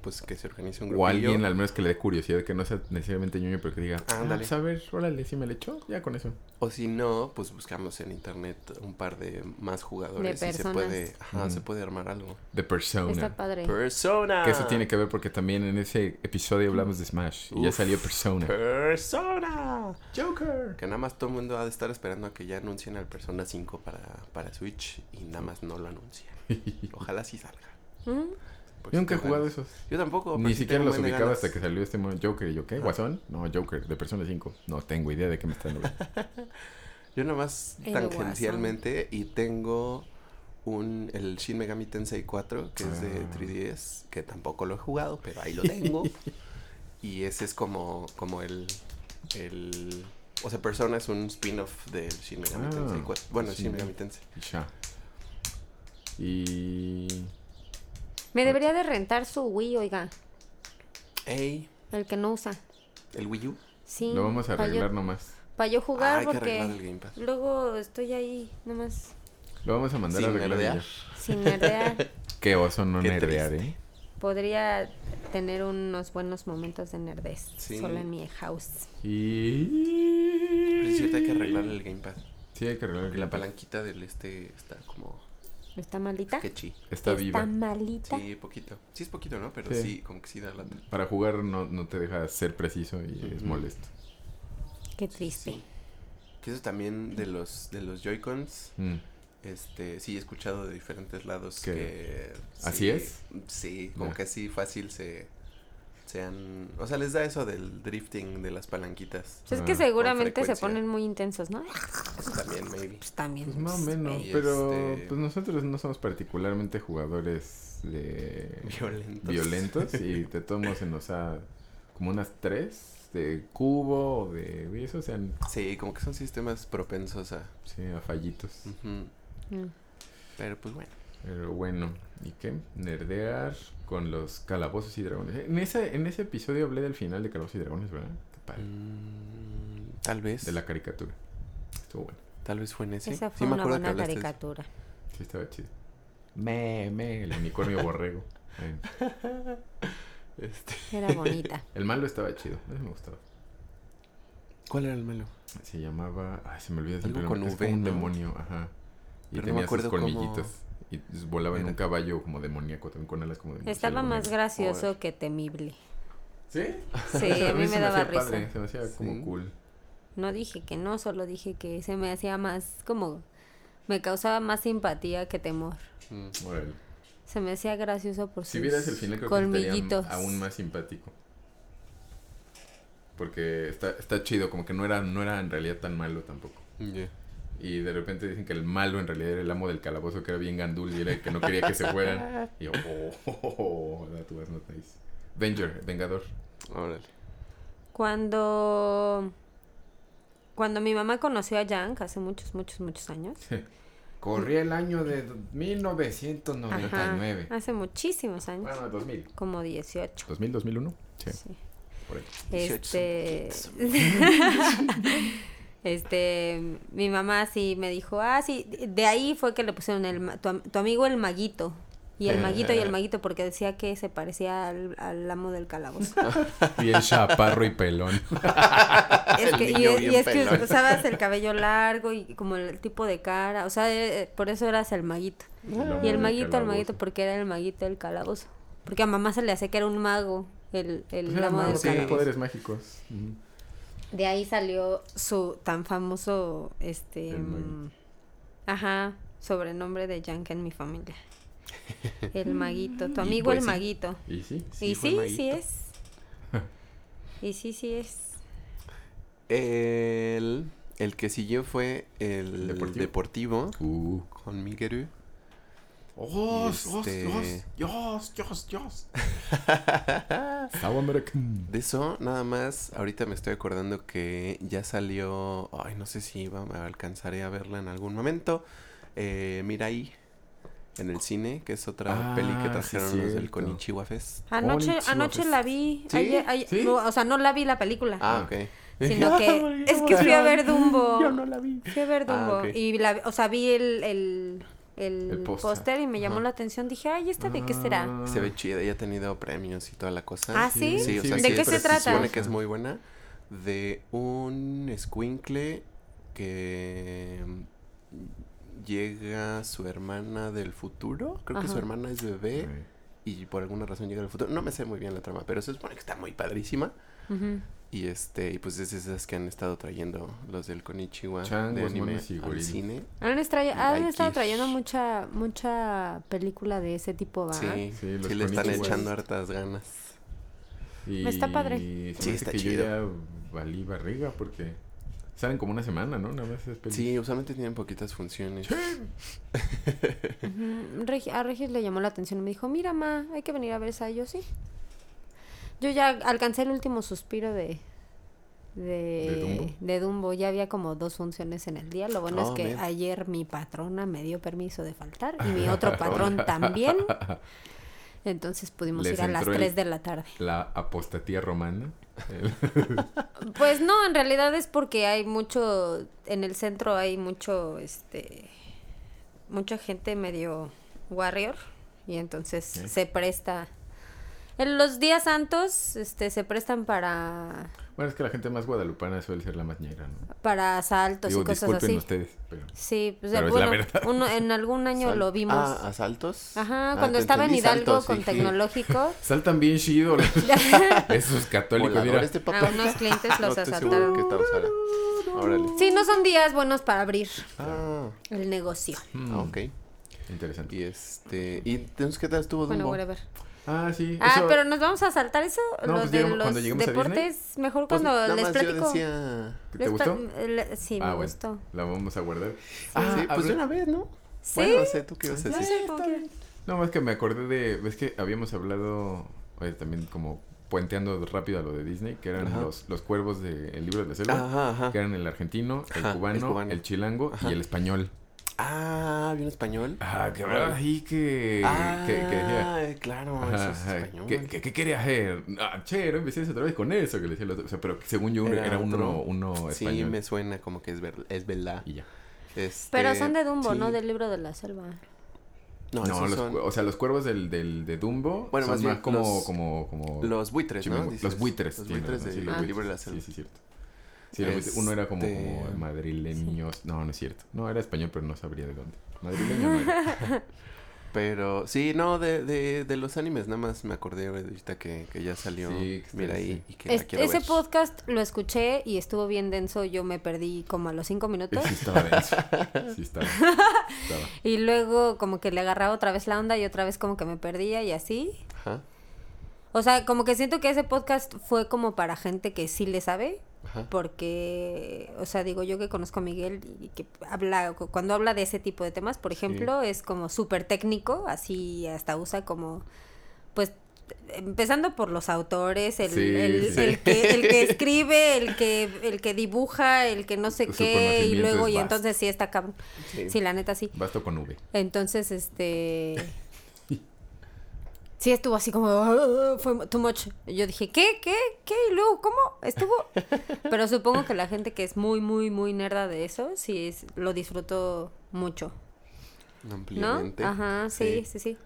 pues que se organice un grupo. O alguien al menos que le dé curiosidad, que no sea necesariamente ñoño, pero que diga, ah, Ándale. pues a ver, órale, si me le echó, ya con eso. O si no, pues buscamos en internet un par de más jugadores De y se puede, ajá, Ujú. se puede armar algo. The Persona. Está padre. Persona. Que eso tiene que ver porque también en ese episodio hablamos de Smash. Y ya Uf. salió Persona. Persona. Joker. Que nada más todo el mundo ha de estar esperando a que ya anuncien al Persona 5 para, para Switch y nada más no lo anuncian. Ojalá sí salga. ¿Mm? Porque Yo nunca he jugado esos. Yo tampoco. pero Ni siquiera los ubicaba ganas. hasta que salió este Joker. Y yo, ¿qué? ¿Guasón? No, Joker, de Persona 5. No tengo idea de qué me están hablando. Yo nada más El tangencialmente y tengo un el Shin Megami Tensei 4 que es de Ah. 3DS que tampoco lo he jugado, pero ahí lo tengo. y ese es como como el el o sea, Persona es un spin-off del Shin Megami Ah, Tensei 4. Bueno, el. Shin Megami Tensei. Y ya. Y... Me debería de rentar su Wii, oiga, Ey, el que no usa. el Wii U. Sí. Lo vamos a Para arreglar yo, nomás. pa' yo jugar Ah, hay que porque arreglar el Game Pass. luego estoy ahí nomás Lo vamos a mandar Sin a arreglar. nerdear. sin nerdear. Qué oso no Qué nerdear, triste. ¿eh? Podría tener unos buenos momentos de nerdez Sí. solo en mi house. Y... Pero es cierto, hay que arreglar el Game Pass. Sí, hay que arreglar el La Game Pass. palanquita del este está como ¿Está malita? sketchy. Está viva. malita. Sí, poquito. Sí es poquito, ¿no? Pero Sí. sí, como que sí da la... Para jugar no, no te deja ser preciso y es molesto. Qué triste. Sí. Que eso también de los de los Joy-Cons, Mm. este, sí he escuchado de diferentes lados ¿Que que... así sí, es? Sí, como que así fácil se... Sean... O sea, les da eso del drifting de las palanquitas. Pues es que seguramente se ponen muy intensos, ¿no? Eso también, maybe. Pues también. Pues más o menos, Y pero este- pues nosotros no somos particularmente jugadores de Violentos. violentos y de todos modos se nos ha como unas tres de cubo o de y eso sean Sí, como que son sistemas propensos a... sí, a fallitos. Mm. Pero pues bueno. Pero bueno, ¿y qué? Nerdear con los calabozos y dragones. En ese, en ese episodio hablé del final de Calabozos y Dragones, ¿verdad? Qué padre. Mm, tal vez. De la caricatura. Estuvo bueno. Tal vez fue en ese. Esa Sí fue me una acuerdo que buena eso. caricatura. Sí, estaba chido. Me, me, el unicornio borrego. Este, Era bonita. El malo estaba chido, ese me gustaba. ¿Cuál era el malo? Se llamaba. Ay, se me olvida Algo siempre. con es V, como un ¿no? demonio, ajá. Y Pero no me tenía sus acuerdo cómo colmillitos. Y volaba en un caballo como demoníaco, también con alas como de Estaba más gracioso que temible. ¿Sí? Sí, a mí me daba padre, risa. se me hacía como cool. No dije que no, solo dije que se me hacía más como... Me causaba más simpatía que temor. Mm. Se me hacía gracioso por sus Si vieras el final, creo que colmillitos. estaría aún más simpático. Porque está, está chido, como que no era, no era en realidad tan malo tampoco. Ya. Y de repente dicen que el malo en realidad era el amo del calabozo, que era bien gandul y era el que no quería que se fueran. Y yo, oh, oh, oh, that was not nice. Venger, Vengador. Órale. Cuando... Cuando mi mamá conoció a Yank hace muchos, muchos, muchos años. Corría el año de 1999. Ajá, hace muchísimos años. Bueno, 2000. Como 18. ¿2000, 2001? Sí, Sí. por ahí. 18 Este. este. Mi mamá sí me dijo, ah, sí. De ahí fue que le pusieron el. ma- Tu, am- tu amigo el maguito. Y el maguito y el maguito porque decía que se parecía al, al amo del calabozo. Bien chaparro y pelón. es El que, y, niño es- y bien es que usabas el cabello largo y como el tipo de cara. O sea, eh, por eso eras el maguito. Y el maguito, el maguito, porque era el maguito del calabozo. Porque a mamá se le hacía que era un mago, el, el Pues amo mago, del sí. calabozo. poderes mágicos. De ahí salió su tan famoso, este, mm, ajá, sobrenombre de Yankee en mi familia. El maguito, tu Y amigo pues el sí. maguito. Y sí. y fue sí, sí es. y sí, sí es. El, el que siguió fue el Deportivo. Deportivo, Uh. con Miguel. Dios, Dios, Este- Dios, Dios, Dios. American. De eso, nada más, ahorita me estoy acordando que ya salió, ay, no sé si iba, alcanzaré a verla en algún momento, eh, Mirai, en el cine, que es otra Ah, peli que sí, trajeron los del. Konichiwa Fest. Anoche, Konnichiwa, anoche pues. la vi. ¿Sí? ayer- ayer- ¿Sí? no, o sea, no la vi la película. Ah, ok. Sino que es que fui a ver Dumbo. Yo no la vi. Fui a ver Ah, Dumbo. ok. Y la, o sea, vi el, el, el, El póster. y me llamó Ajá. la atención. Dije, ay, ¿esta de qué será? Ah. Se ve chida, ya ha tenido premios y toda la cosa. Ah, ¿sí? Sí, o Sí, sea, ¿De sí, qué se trata? supone que es muy buena. De un escuincle que mm, llega su hermana del futuro. Creo que su hermana es bebé. Y por alguna razón llega al futuro. No me sé muy bien la trama, pero se supone que está muy padrísima. Ujú. Y este, y pues es esas que han estado trayendo los del Konichiwa de anime al cine. Han, estado trayendo mucha mucha película de ese tipo, ¿va? Sí, Sí, sí, los le están echando hartas ganas. Y Está padre. Sí, está que chido. yo ya valí barriga porque salen como una semana, ¿no? Nada más es. Sí, usualmente tienen poquitas funciones. A Regis le llamó la atención y me dijo, mira, ma, hay que venir a ver esa. Y yo, sí. Yo ya alcancé el último suspiro de... De, ¿De Dumbo? de Dumbo. Ya había como dos funciones en el día. Lo bueno Oh, es que man. ayer mi patrona me dio permiso de faltar y mi otro patrón también. Entonces pudimos Les ir a las entró el- 3 de la tarde. La apostatía romana. Pues no, en realidad es porque hay mucho, en el centro hay mucho, este, mucha gente medio warrior y entonces se presta. En los días santos, este, se prestan para, bueno, es que la gente más guadalupana suele ser la más ñera, ¿no? para asaltos Digo, y cosas disculpen así. ustedes, pero... Sí, pues Pero es la bueno, verdad. uno, en algún año Sal- lo vimos. Ah, ¿asaltos? Ajá, Ah, cuando estaba en Hidalgo saltos, con sí. tecnológico, Saltan bien chido esos católicos. Mira, de a unos clientes los asaltaron. Órale. Sí, no son días buenos para abrir Ah, el negocio. ah, ok. Interesante. Y este, ¿y entonces qué tal estuvo Bueno, Dumbo? whatever. Ah, sí. Ah, eso- pero nos vamos a saltar eso, No, lo pues de llegamos- los cuando lleguemos a deportes, mejor Pues cuando nada les platico. decía... ¿Te Les gustó? pla- le- sí, me Ah, bueno. gustó. La vamos a guardar. Ah, sí, pues de una vez, ¿no? Sí. Bueno, no sé, ¿tú qué ibas a No decir? No, más que me acordé de... Ves que habíamos hablado... Oye, también como puenteando rápido a lo de Disney, que eran Ajá. los, los cuervos del libro de la selva. Ajá, ajá. Que eran el argentino, el, Ajá, el cubano, el cubano. chilango Ajá. y el español. Ah, ¿bien español? Ah, que hablaba ahí que... Ah, que, que decía... claro, Ajá, eso es ajá, español. ¿Qué, qué, qué quería hacer? Ah, che, no empecé otra vez con eso que le decía el otro. O sea, pero según yo era, Era uno, uno Sí, español. me suena como que es, ver, es verdad. Y ya. Este, Pero son de Dumbo, sí. no del libro de la selva. No, No, los, son cu- o sea, los cuervos del, del, de Dumbo Bueno, son más como, los- como, como... los buitres, ¿no? Dices. Los buitres. Los buitres del sí, libro de la selva. Sí, sí, cierto. Sí, uno era como, Este- como madrileños. No, no es cierto. No, era español, pero no sabría de dónde. Madrileño no era. Pero sí, no, de, de, de los animes, nada más me acordé ahorita que, que ya salió. Sí, que Mira ahí sí. y que la Es- quiero ese ver. podcast lo escuché y estuvo bien denso. Yo me perdí como a los cinco minutos. Sí estaba denso. Sí estaba. estaba. Y luego como que le agarraba otra vez la onda y otra vez como que me perdía y así. Ajá, O sea, como que siento que ese podcast fue como para gente que sí le sabe. Ajá. Porque, o sea, digo yo que conozco a Miguel y que habla, cu- cuando habla de ese tipo de temas, por ejemplo, es como súper técnico, así hasta usa como, pues, empezando por los autores, el, Sí, el, sí. el que, el que escribe, el que, el que dibuja, el que no sé Su qué, y luego, y entonces sí está cabrón. Sí, la neta sí. Basto con V. Entonces, este... Sí, estuvo así como... "Ah, fue too much. Yo dije, ¿qué? ¿Qué? ¿Qué? ¿Y luego cómo? Estuvo... Pero supongo que la gente que es muy, muy, muy nerda de eso, sí es, lo disfrutó mucho. ¿no? Ampliamente. Ajá, sí, sí, sí,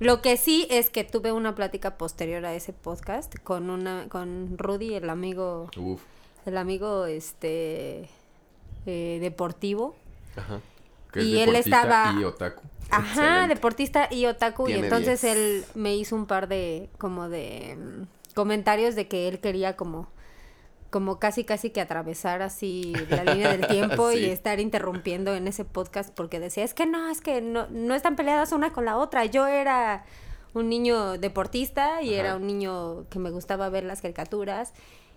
Lo que sí es que tuve una plática posterior a ese podcast con una, con Rudy, el amigo, Uf. el amigo, este, eh, deportivo. Ajá. Que es Y él estaba- Y otaku. Ajá, Excelente. deportista y otaku. y entonces 10. él me hizo un par de, como de mm, comentarios de que él quería como, como casi casi que atravesar así la línea del tiempo y estar interrumpiendo en ese podcast porque decía, es que no, es que no, no están peleadas una con la otra. Yo era un niño deportista y Ajá. era un niño que me gustaba ver las caricaturas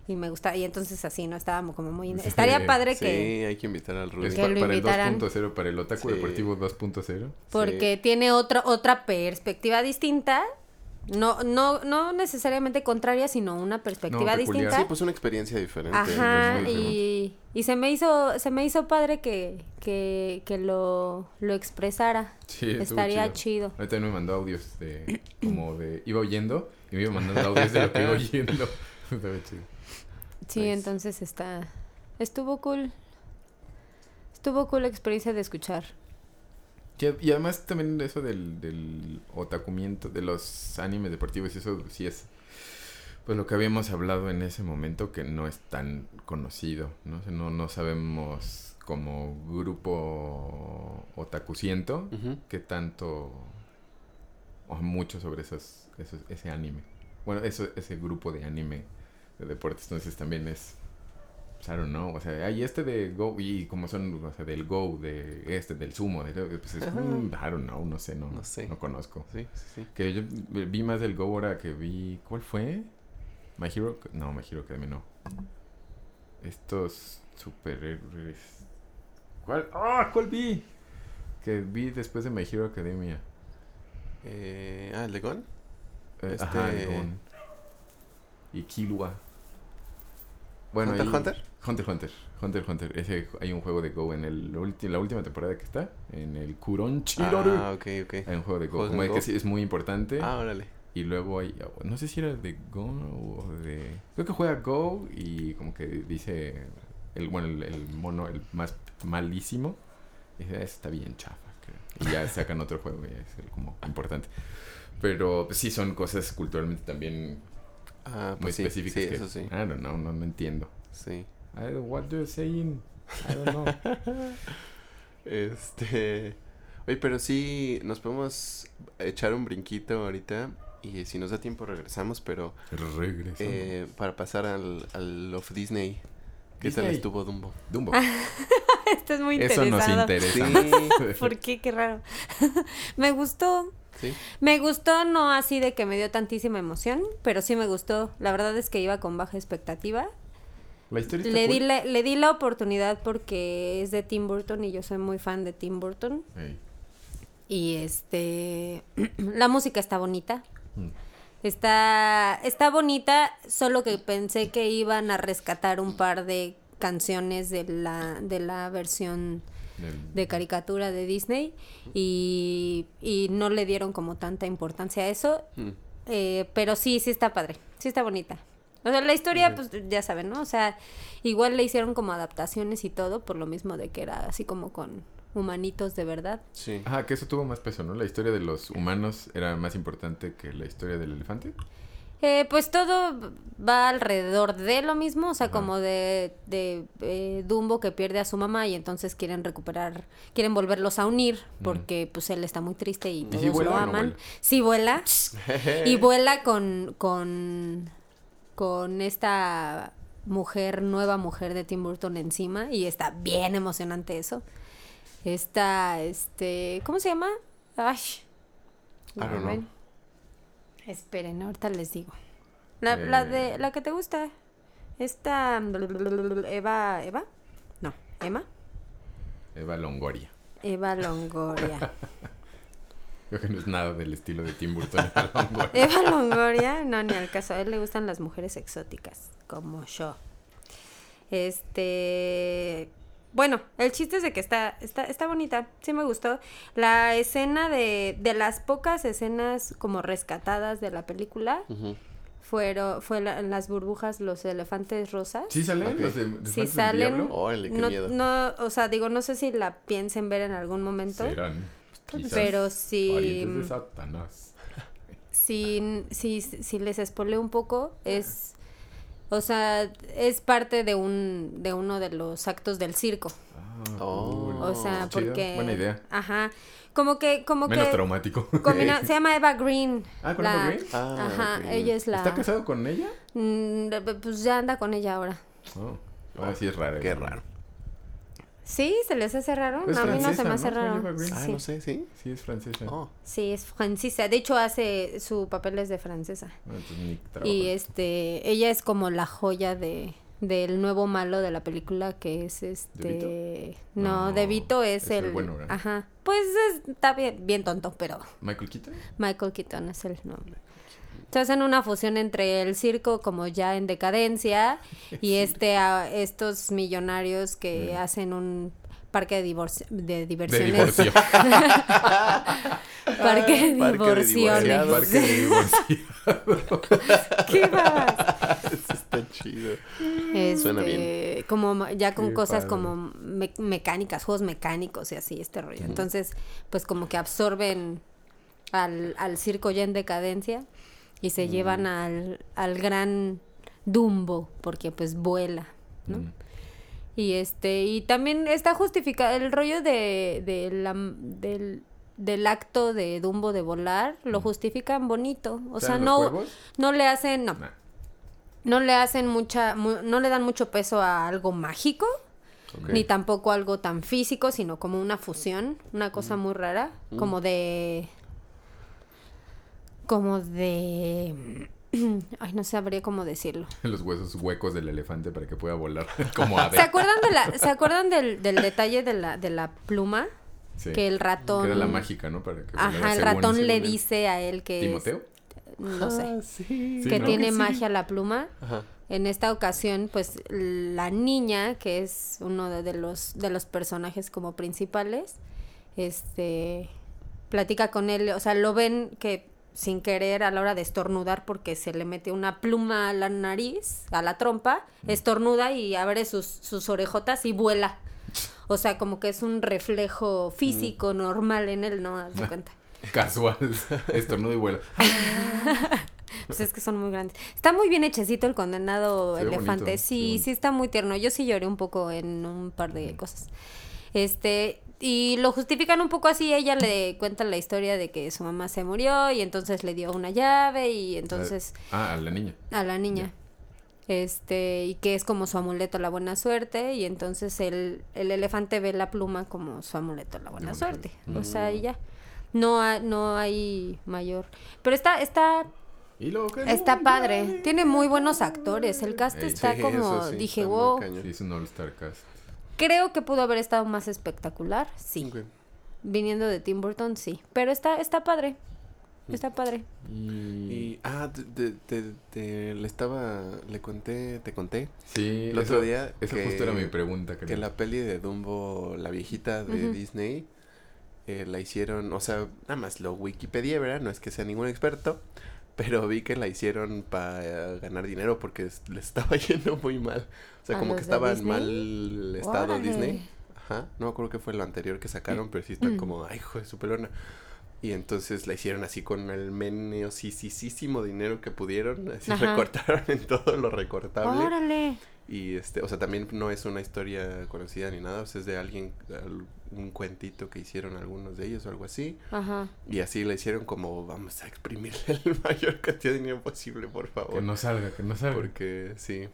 y me gustaba, y entonces así no estábamos como muy... Sí. Estaría padre Sí, que... hay que invitar al Rudy. Es Que pa- lo para el invitaran. 2.0, para el otaku Sí. deportivo 2.0. porque tiene otra otra perspectiva distinta no no no necesariamente contraria sino una perspectiva No, distinta Sí, pues una experiencia diferente. ajá y, y se me hizo se me hizo padre que que, que lo lo expresara Sí, estaría chido, Ahorita me mandó audios de, como de, iba oyendo y me iba mandando audios de lo que iba oyendo. Estaba chido. Sí Nice. entonces está estuvo cool estuvo cool la experiencia de escuchar Y, y además también eso del, del otakumiento, de los animes deportivos, y eso sí es pues lo que habíamos hablado en ese momento que no es tan conocido, ¿no? O sea, no, no sabemos como grupo otakuciento Ujú. qué tanto o mucho sobre esos, esos ese anime. Bueno, eso, ese grupo de anime de deportes, entonces también es pues, I don't know, o sea, hay este de Go y como son, o sea, del Go, de este, del Sumo, de, pues es, mm, I don't know, no sé, no, No sé. no conozco. Sí, sí, sí. Que yo vi más del Go ahora que vi, ¿cuál fue? My Hero, no, My Hero Academia no. Estos superhéroes. ¿Cuál? ¡Ah! ¿Cuál vi? Que vi después de My Hero Academia. Eh, ah, ¿el de Gon? Eh, Este- Ajá, Gon. Y Killua. Bueno, ¿Hunter, ahí- Hunter? Hunter Hunter. Hunter Hunter. Ese, hay un juego de Go en el ulti- la última temporada que está. En el Kuronchiroru. Ah, ok, ok. Hay un juego de Go. ¿Juegos Como de que Go? sí es muy importante. Ah, órale. Y luego hay, no sé si era de Go o de... Creo que juega Go y como que dice, el bueno, el, el mono, el más malísimo, y dice, "Ah, está bien chafa. creo". Y ya sacan otro juego y es el como importante. Pero pues, sí son cosas culturalmente también Ah, muy pues sí, específicas sí, que, eso sí. I don't know, no, no entiendo. Sí. I don't, what you're saying, I don't know. Este. Oye, pero sí, nos podemos echar un brinquito ahorita. Y si nos da tiempo, regresamos. Pero Regresamos. eh, para pasar al, al of Disney. ¿Qué tal Disney. estuvo Dumbo? Dumbo. Estás muy Eso nos interesa. Sí. ¿Por qué? Qué raro. me gustó. Sí. Me gustó, no así de que me dio tantísima emoción, pero sí me gustó. La verdad es que iba con baja expectativa. La historia Le di, cool. la, le di la oportunidad porque es de Tim Burton y yo soy muy fan de Tim Burton. Y este, la música está bonita. Mm. Está, está bonita, solo que pensé que iban a rescatar un par de canciones de la, de la versión de caricatura de Disney y, y no le dieron como tanta importancia a eso. Mm. Eh, pero sí, sí está padre, sí está bonita. O sea, la historia, pues ya saben, ¿no? O sea, igual le hicieron como adaptaciones y todo, por lo mismo de que era así como con humanitos de verdad. Sí. Ajá, que eso tuvo más peso, ¿no? La historia de los humanos era más importante que la historia del elefante. Eh, pues todo va alrededor de lo mismo, o sea, Ajá. como de, de eh, Dumbo que pierde a su mamá y entonces quieren recuperar, quieren volverlos a unir porque pues él está muy triste y todos lo no aman. vuela? Sí vuela. y vuela con, con, con esta mujer, nueva mujer de Tim Burton encima y está bien emocionante eso. Está, este, ¿cómo se llama? Ay. I don't know. Esperen, ahorita les digo. La, la de, Eh. la que te gusta. Esta, Eva, Eva, no, Emma, Eva Longoria. Eva Longoria. Creo que no es nada del estilo de Tim Burton. Eva Longoria. Eva Longoria, no, ni al caso. A él le gustan las mujeres exóticas, como yo. Este. Bueno, el chiste es de que está, está, está bonita, sí me gustó. La escena de, de las pocas escenas como rescatadas de la película Ujú. fueron, fue la- las burbujas, los elefantes rosas. ¿Sí salen los de Sí Elefantes del salen. Diablo? Órale, qué no, miedo. no, o sea, digo, no sé si la piensen ver en algún momento. Serán. Quizás. Pero sí. Parientes de Satanás. si, si, si les spoileo un poco, es, o sea, es parte de un, de uno de los actos del circo. Ah, Oh. O sea, Chido. porque... Buena idea. Ajá. Como que, como Menos que... traumático. combina- se llama Eva Green. Ah, ¿con la- Eva Green? Ah, Ajá, ella es la... ¿Está casado con ella? Mm, pues ya anda con ella ahora. Oh. Ah, sí es raro. Qué raro. Sí, se les hace raro. A mí no se me ¿no? hace raro. Green. Ah, Sí. no sé, ¿sí? Sí, es francesa. Oh. Sí, es francesa. De hecho, hace su papel es de francesa. Ah. Y este, ella es como la joya de del nuevo malo de la película que es este no, No, De Vito es, es el el, bueno, ajá pues es- está bien bien tonto pero ¿Michael Keaton? Michael Keaton es el nombre se hacen una fusión entre el circo como ya en decadencia y este a- estos millonarios que hacen un parque de, divorci- de De diversiones divorcio. parque de Parque de. Parque de divorcio. qué babas. Eso está chido. Este, Suena bien. Como ya con Qué cosas padre. como me- mecánicas, juegos mecánicos y así, este rollo. Entonces, pues como que absorben al, al circo ya en decadencia y se llevan al, al gran Dumbo, porque pues vuela, ¿no? Mm. Y este, y también está justificado el rollo de, de la- del, del acto de Dumbo de volar, lo justifican bonito. O sea, ¿Saben los no, no le hacen, no, Nah. no le hacen mucha, mu- no le dan mucho peso a algo mágico, ni tampoco algo tan físico, sino como una fusión, una cosa muy rara, como de, como de, ay, no sabría cómo decirlo. Los huesos huecos del elefante para que pueda volar. Como ¿Se ave. acuerdan de la, se acuerdan del, del detalle de la, de la pluma? Sí. Que el ratón, Que era la mágica, ¿no? Para que ajá, el ratón le dice a él que es- ¿Timoteo? no sé, Ah, sí. Sí, que ¿no? tiene Que sí. magia la pluma. Ajá. En esta ocasión, pues la niña, que es uno de, de los de los personajes como principales, este platica con él, o sea, lo ven que sin querer a la hora de estornudar porque se le mete una pluma a la nariz, a la trompa, estornuda y abre sus, sus orejotas y vuela. O sea, como que es un reflejo físico normal en él, ¿no? Haz de cuenta. Casual. Estornudo y vuelo. Pues es que son muy grandes. Está muy bien hechecito el condenado elefante. bonito, sí, sí. sí está muy tierno. Yo sí lloré un poco en un par de cosas. Este, y lo justifican un poco así. Ella le cuenta la historia de que su mamá se murió y entonces le dio una llave y entonces Ah, a la niña. a la niña. Este, y que es como su amuleto la buena suerte, y entonces el, el elefante ve la pluma como su amuleto la buena suerte. O sea, y ya. No, ha- no hay mayor. Pero está, está Y luego que Está no, padre. Tiene muy buenos actores. El cast está Sí, como. sí, dije, está wow. Sí, es un All-Star Cast. Creo que pudo haber estado más espectacular. Sí. Viniendo de Tim Burton, sí. Pero está, está padre. Está padre. Y... Ah, te, te- te- te- le estaba, le conté, te conté Sí, el otro eso- día Esa que- justo era mi pregunta. que creo. la peli de Dumbo, la viejita de. Disney, eh, la hicieron, o sea, nada más lo Wikipedia, ¿verdad? No es que sea ningún experto, pero vi que la hicieron para ganar dinero porque le estaba yendo muy mal. O sea, ¿A como que estaba en mal estado Órale. Disney. Ajá, no me acuerdo qué fue lo anterior que sacaron, pero sí está Mm. como, ay, hijo de su pelona. Y entonces la hicieron así con el meneosísimo dinero que pudieron. Así Ajá. recortaron en todo lo recortable. Órale. Y este, o sea, también no es una historia conocida ni nada, o sea, es de alguien, al- un cuentito que hicieron algunos de ellos o algo así. Ajá. Y así la hicieron como, vamos a exprimirle el mayor cantidad de dinero posible, por favor. Que no salga, que no salga. Porque sí.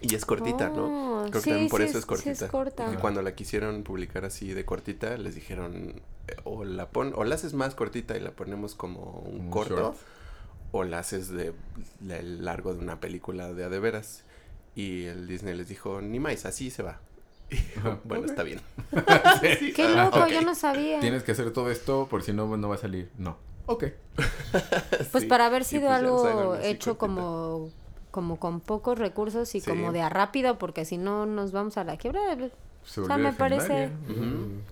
Y es cortita, ¿no? Oh, Creo que sí, también por sí eso es sí cortita. es corta. Y cuando la quisieron publicar así de cortita, les dijeron, eh, o la pon, o la haces más cortita y la ponemos como un Un corto, short. o la haces de la- el largo de una película de a de veras. Y el Disney les dijo, ni más, así se va. Ajá, bueno, está bien. Sí, Qué ah, loco, ok. yo no sabía. Tienes que hacer todo esto por si no, no va a salir. No. Ok. Pues Sí. para haber sido pues algo hecho como como con pocos recursos y Sí. como de a rápido porque si no nos vamos a la quiebra. Se O sea, me parece-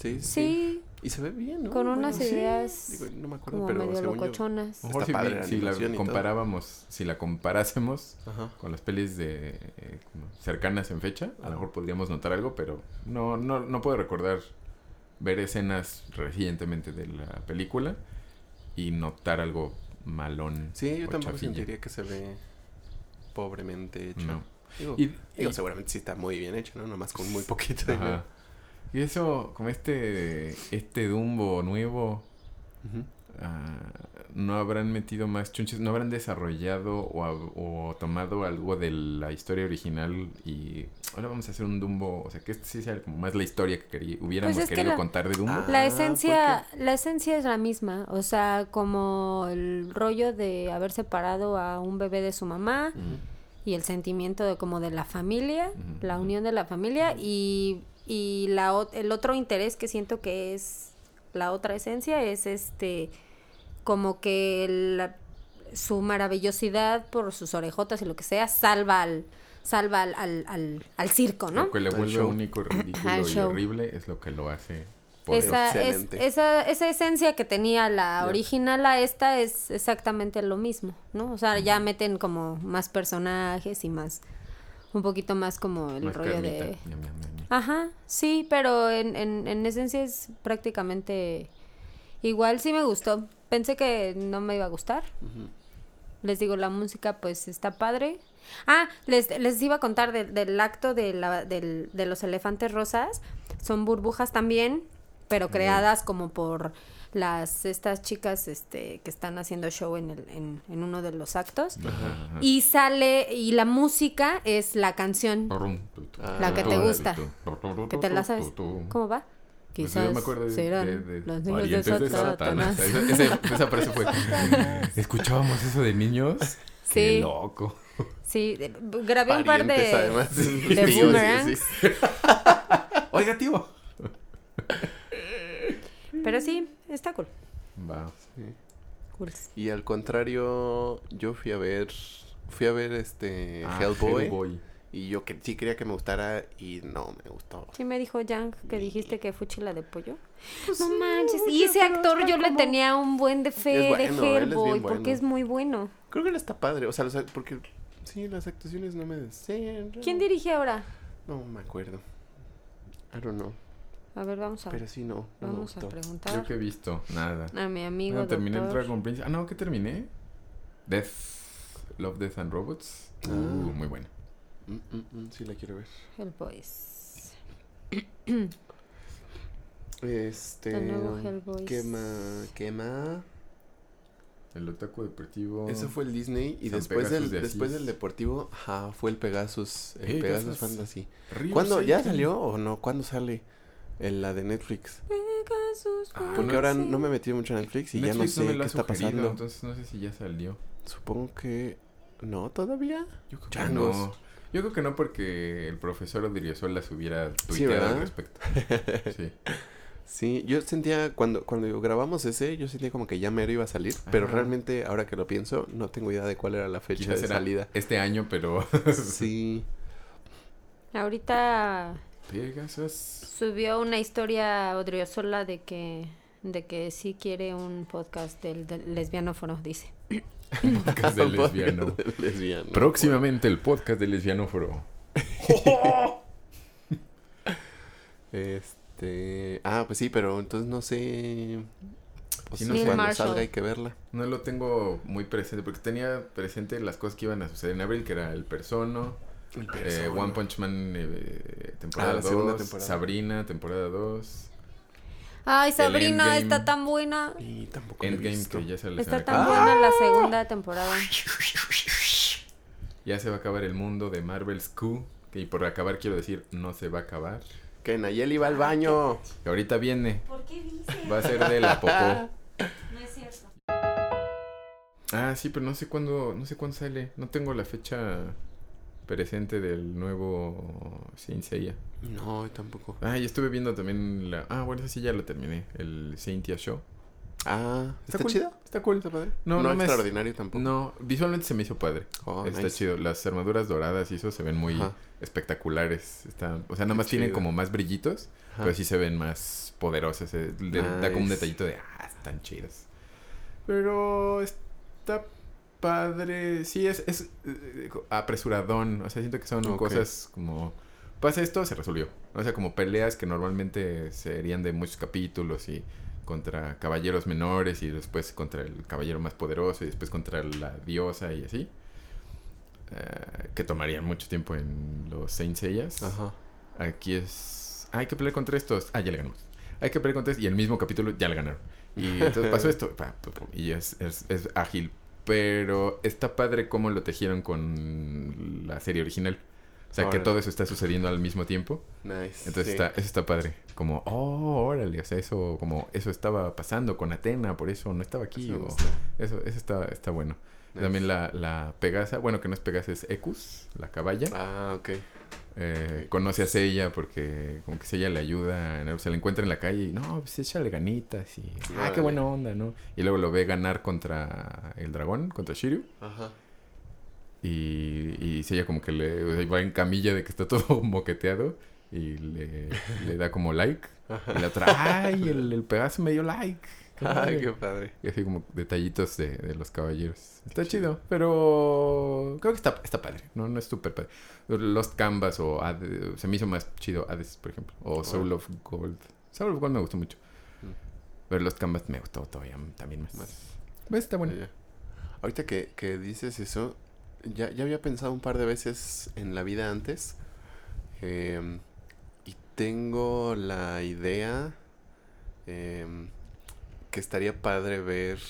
sí, sí. Sí, Y se ve bien, ¿no? con Bueno, unas sí. ideas Digo, no me acuerdo, como pero medio según yo- locochonas. A lo mejor Está si, padre la si la comparábamos, si la comparásemos Ajá. con las pelis de eh, cercanas en fecha, a lo mejor podríamos notar algo, pero no, no, no puedo recordar ver escenas recientemente de la película y notar algo malón. Sí, yo tampoco chafilla. sentiría que se ve pobremente hecho. No. Digo, Y- digo, y- seguramente sí está muy bien hecho, ¿no? Nomás con muy poquito. de- Ajá. Y eso, como este, este Dumbo nuevo, ah, no habrán metido más chunches, no habrán desarrollado o, o tomado algo de la historia original y ahora vamos a hacer un Dumbo, o sea, que este sí sea como más la historia que quería, hubiéramos Pues es que querido la- contar de Dumbo. Ah, La esencia, la esencia es la misma, o sea, como el rollo de haber separado a un bebé de su mamá y el sentimiento de como de la familia, la unión de la familia y, y la, el otro interés que siento que es la otra esencia es este como que la- su maravillosidad por sus orejotas y lo que sea salva al salva al, al, al, al circo, ¿no? Lo que le vuelve único, ridículo y show. horrible es lo que lo hace. Esa, es, esa, esa esencia que tenía la original a esta es exactamente lo mismo, ¿no? O sea, ya meten como más personajes y más, un poquito más como el Más rollo carnita. de... Ñam. Ajá, sí, pero en, en, en esencia es prácticamente igual, sí me gustó. Pensé que no me iba a gustar. Les digo, la música pues está padre. Ah, les, les iba a contar de- del acto de, la, del- de los elefantes rosas. Son burbujas también, pero creadas como por las estas chicas este que están haciendo show en, el, en, en uno de los actos. Ajá, ajá. Y sale, y la música es la canción. Ah, La que te gusta. Que te la sabes. ¿Cómo va? Pues Quizás yo me acuerdo de, serán de- de los niños de parientes de Satanás. Satanás. Esa, esa- esa frase fue. Escuchábamos eso de niños. Qué Sí. loco. Sí, grabé un par Parientes, de, además. de Tíos, sí, boomerangs. sí. Oiga, tío. Pero sí, está cool. Va. Sí. cool. Y al contrario, yo fui a ver, fui a ver este Ah, Hellboy, Hellboy. y yo que sí quería que me gustara y no me gustó. Sí me dijo Yang que dijiste que fue chila de pollo. no sí, manches. Y ese actor yo le como- tenía un buen de fe bueno, de Hellboy bueno. porque es muy bueno. Creo que él está padre, o sea, los porque sí, las actuaciones no me decían. ¿Quién dirige ahora? No me acuerdo. I don't know, A ver, vamos a, pero sí no, no vamos a gustó. Preguntar que he visto, nada. a mi amigo No, terminé el. Dragon Prince. Ah, no, ¿qué terminé? Death. Love, Death and Robots. Uh, Ah. muy buena. Mm, mm, mm, sí la quiero ver. Hellboys. Este, El nuevo Hellboy. ¿qué más? ¿Qué más? El Otaku Deportivo. Eso fue el Disney y San después Pegasus del de después del deportivo, ajá, fue el Pegasus, el Pegasus. Pegasus Fantasy. ¿Cuándo ya salió o no? ¿Cuándo sale en la de Netflix? Ah, Porque no ahora no me metí mucho en Netflix y ya no sé qué está sugerido, pasando. Entonces no sé si ya salió. Supongo que no todavía. Yo creo Changos. que no. Yo creo que no porque el profesor Odriozola se hubiera Sí, tuiteado ¿verdad? al respecto. Sí. Sí, yo sentía cuando cuando grabamos ese, yo sentía como que ya mero iba a salir, pero realmente ahora que lo pienso, no tengo idea de cuál era la fecha Quizás de salida. este año, pero... Sí. Ahorita Pegasus. subió una historia Odriozola de que de que sí quiere un podcast del, del lesbianófono, dice. Podcast del lesbiano. Del lesbiano. Próximamente el podcast del lesbianóforo. Este, ah, pues sí, pero entonces no sé pues Sí, no sé. cuando salga hay que verla. No lo tengo muy presente porque tenía presente las cosas que iban a suceder en abril, que era el Persono, eh, One Punch Man eh, temporada Ah, la segunda 2, temporada. Sabrina temporada 2, Ay, Sabrina Endgame. está tan buena. Y tampoco Endgame visto. que ya sale la Está tan buena la segunda temporada. Ya se va a acabar el mundo de Marvel's Q, que y por acabar quiero decir no se va a acabar. Que Nayeli va al baño. Que ahorita viene, ¿Por qué dice? va a ser de la popó. No es cierto. Ah, sí, pero no sé cuándo, no sé cuándo sale. No tengo la fecha presente del nuevo Saint Seiya. No, tampoco. Ah, y estuve viendo también la... Ah, bueno, esa sí ya lo terminé. El Saintia Show. Ah, ¿está, cool, chido? Está cool. ¿Está padre? No, No, no es- extraordinario tampoco. No, visualmente se me hizo padre. Oh, está nice. chido. Las armaduras doradas y eso se ven muy Ajá. espectaculares. Está, o sea, nada más tienen como más brillitos, Ajá. pero sí se ven más poderosas. eh, Da como un detallito de, ah, están chidas. Pero está padre. Sí, es, es eh, apresuradón. O sea, siento que son cosas como, pasa esto, se resolvió. O sea, como peleas que normalmente serían de muchos capítulos y contra caballeros menores y después contra el caballero más poderoso y después contra la diosa y así. Eh, que tomarían mucho tiempo en los Saint Seiyas. Ajá. Aquí es... Hay que pelear contra estos. Ah, ya le ganamos. Hay que pelear contra estos. Y el mismo capítulo ya le ganaron. Y entonces pasó esto. Y es, es, es ágil. Pero está padre cómo lo tejieron con la serie original. O sea, que todo eso está sucediendo al mismo tiempo. Nice. Entonces sí. está, eso está padre. Como, oh, órale. O sea, eso, como, eso estaba pasando con Atena, por eso no estaba aquí. Eso o- eso, eso está, está bueno. Nice. También la, la Pegasa, bueno, que no es Pegasa, es Ecus, la caballa. Ah, ok. Eh, conoce a Seiya porque como que Seiya le ayuda, ¿no? se le encuentra en la calle y no, pues échale ganitas y ah, qué buena onda, ¿no? Y luego lo ve ganar contra el dragón, contra Shiryu Ajá. y, y Seiya como que le va en camilla de que está todo moqueteado y le, le da como like y la otra, ay, el, el Pegaso me dio like. Qué Ay, padre". qué padre. Y así como detallitos de, de los caballeros. Está chido, pero creo que está, está padre. No, no es súper padre. Lost Canvas o Hades- se me hizo más chido Hades, por ejemplo. O Soul of Gold. Soul of Gold me gustó mucho. Mm. Pero Lost Canvas me gustó todavía también más. Más. Pues está bueno. Ya. Ahorita que, que dices eso, ya, ya había pensado un par de veces en la vida antes. em, y tengo la idea em, que estaría padre ver,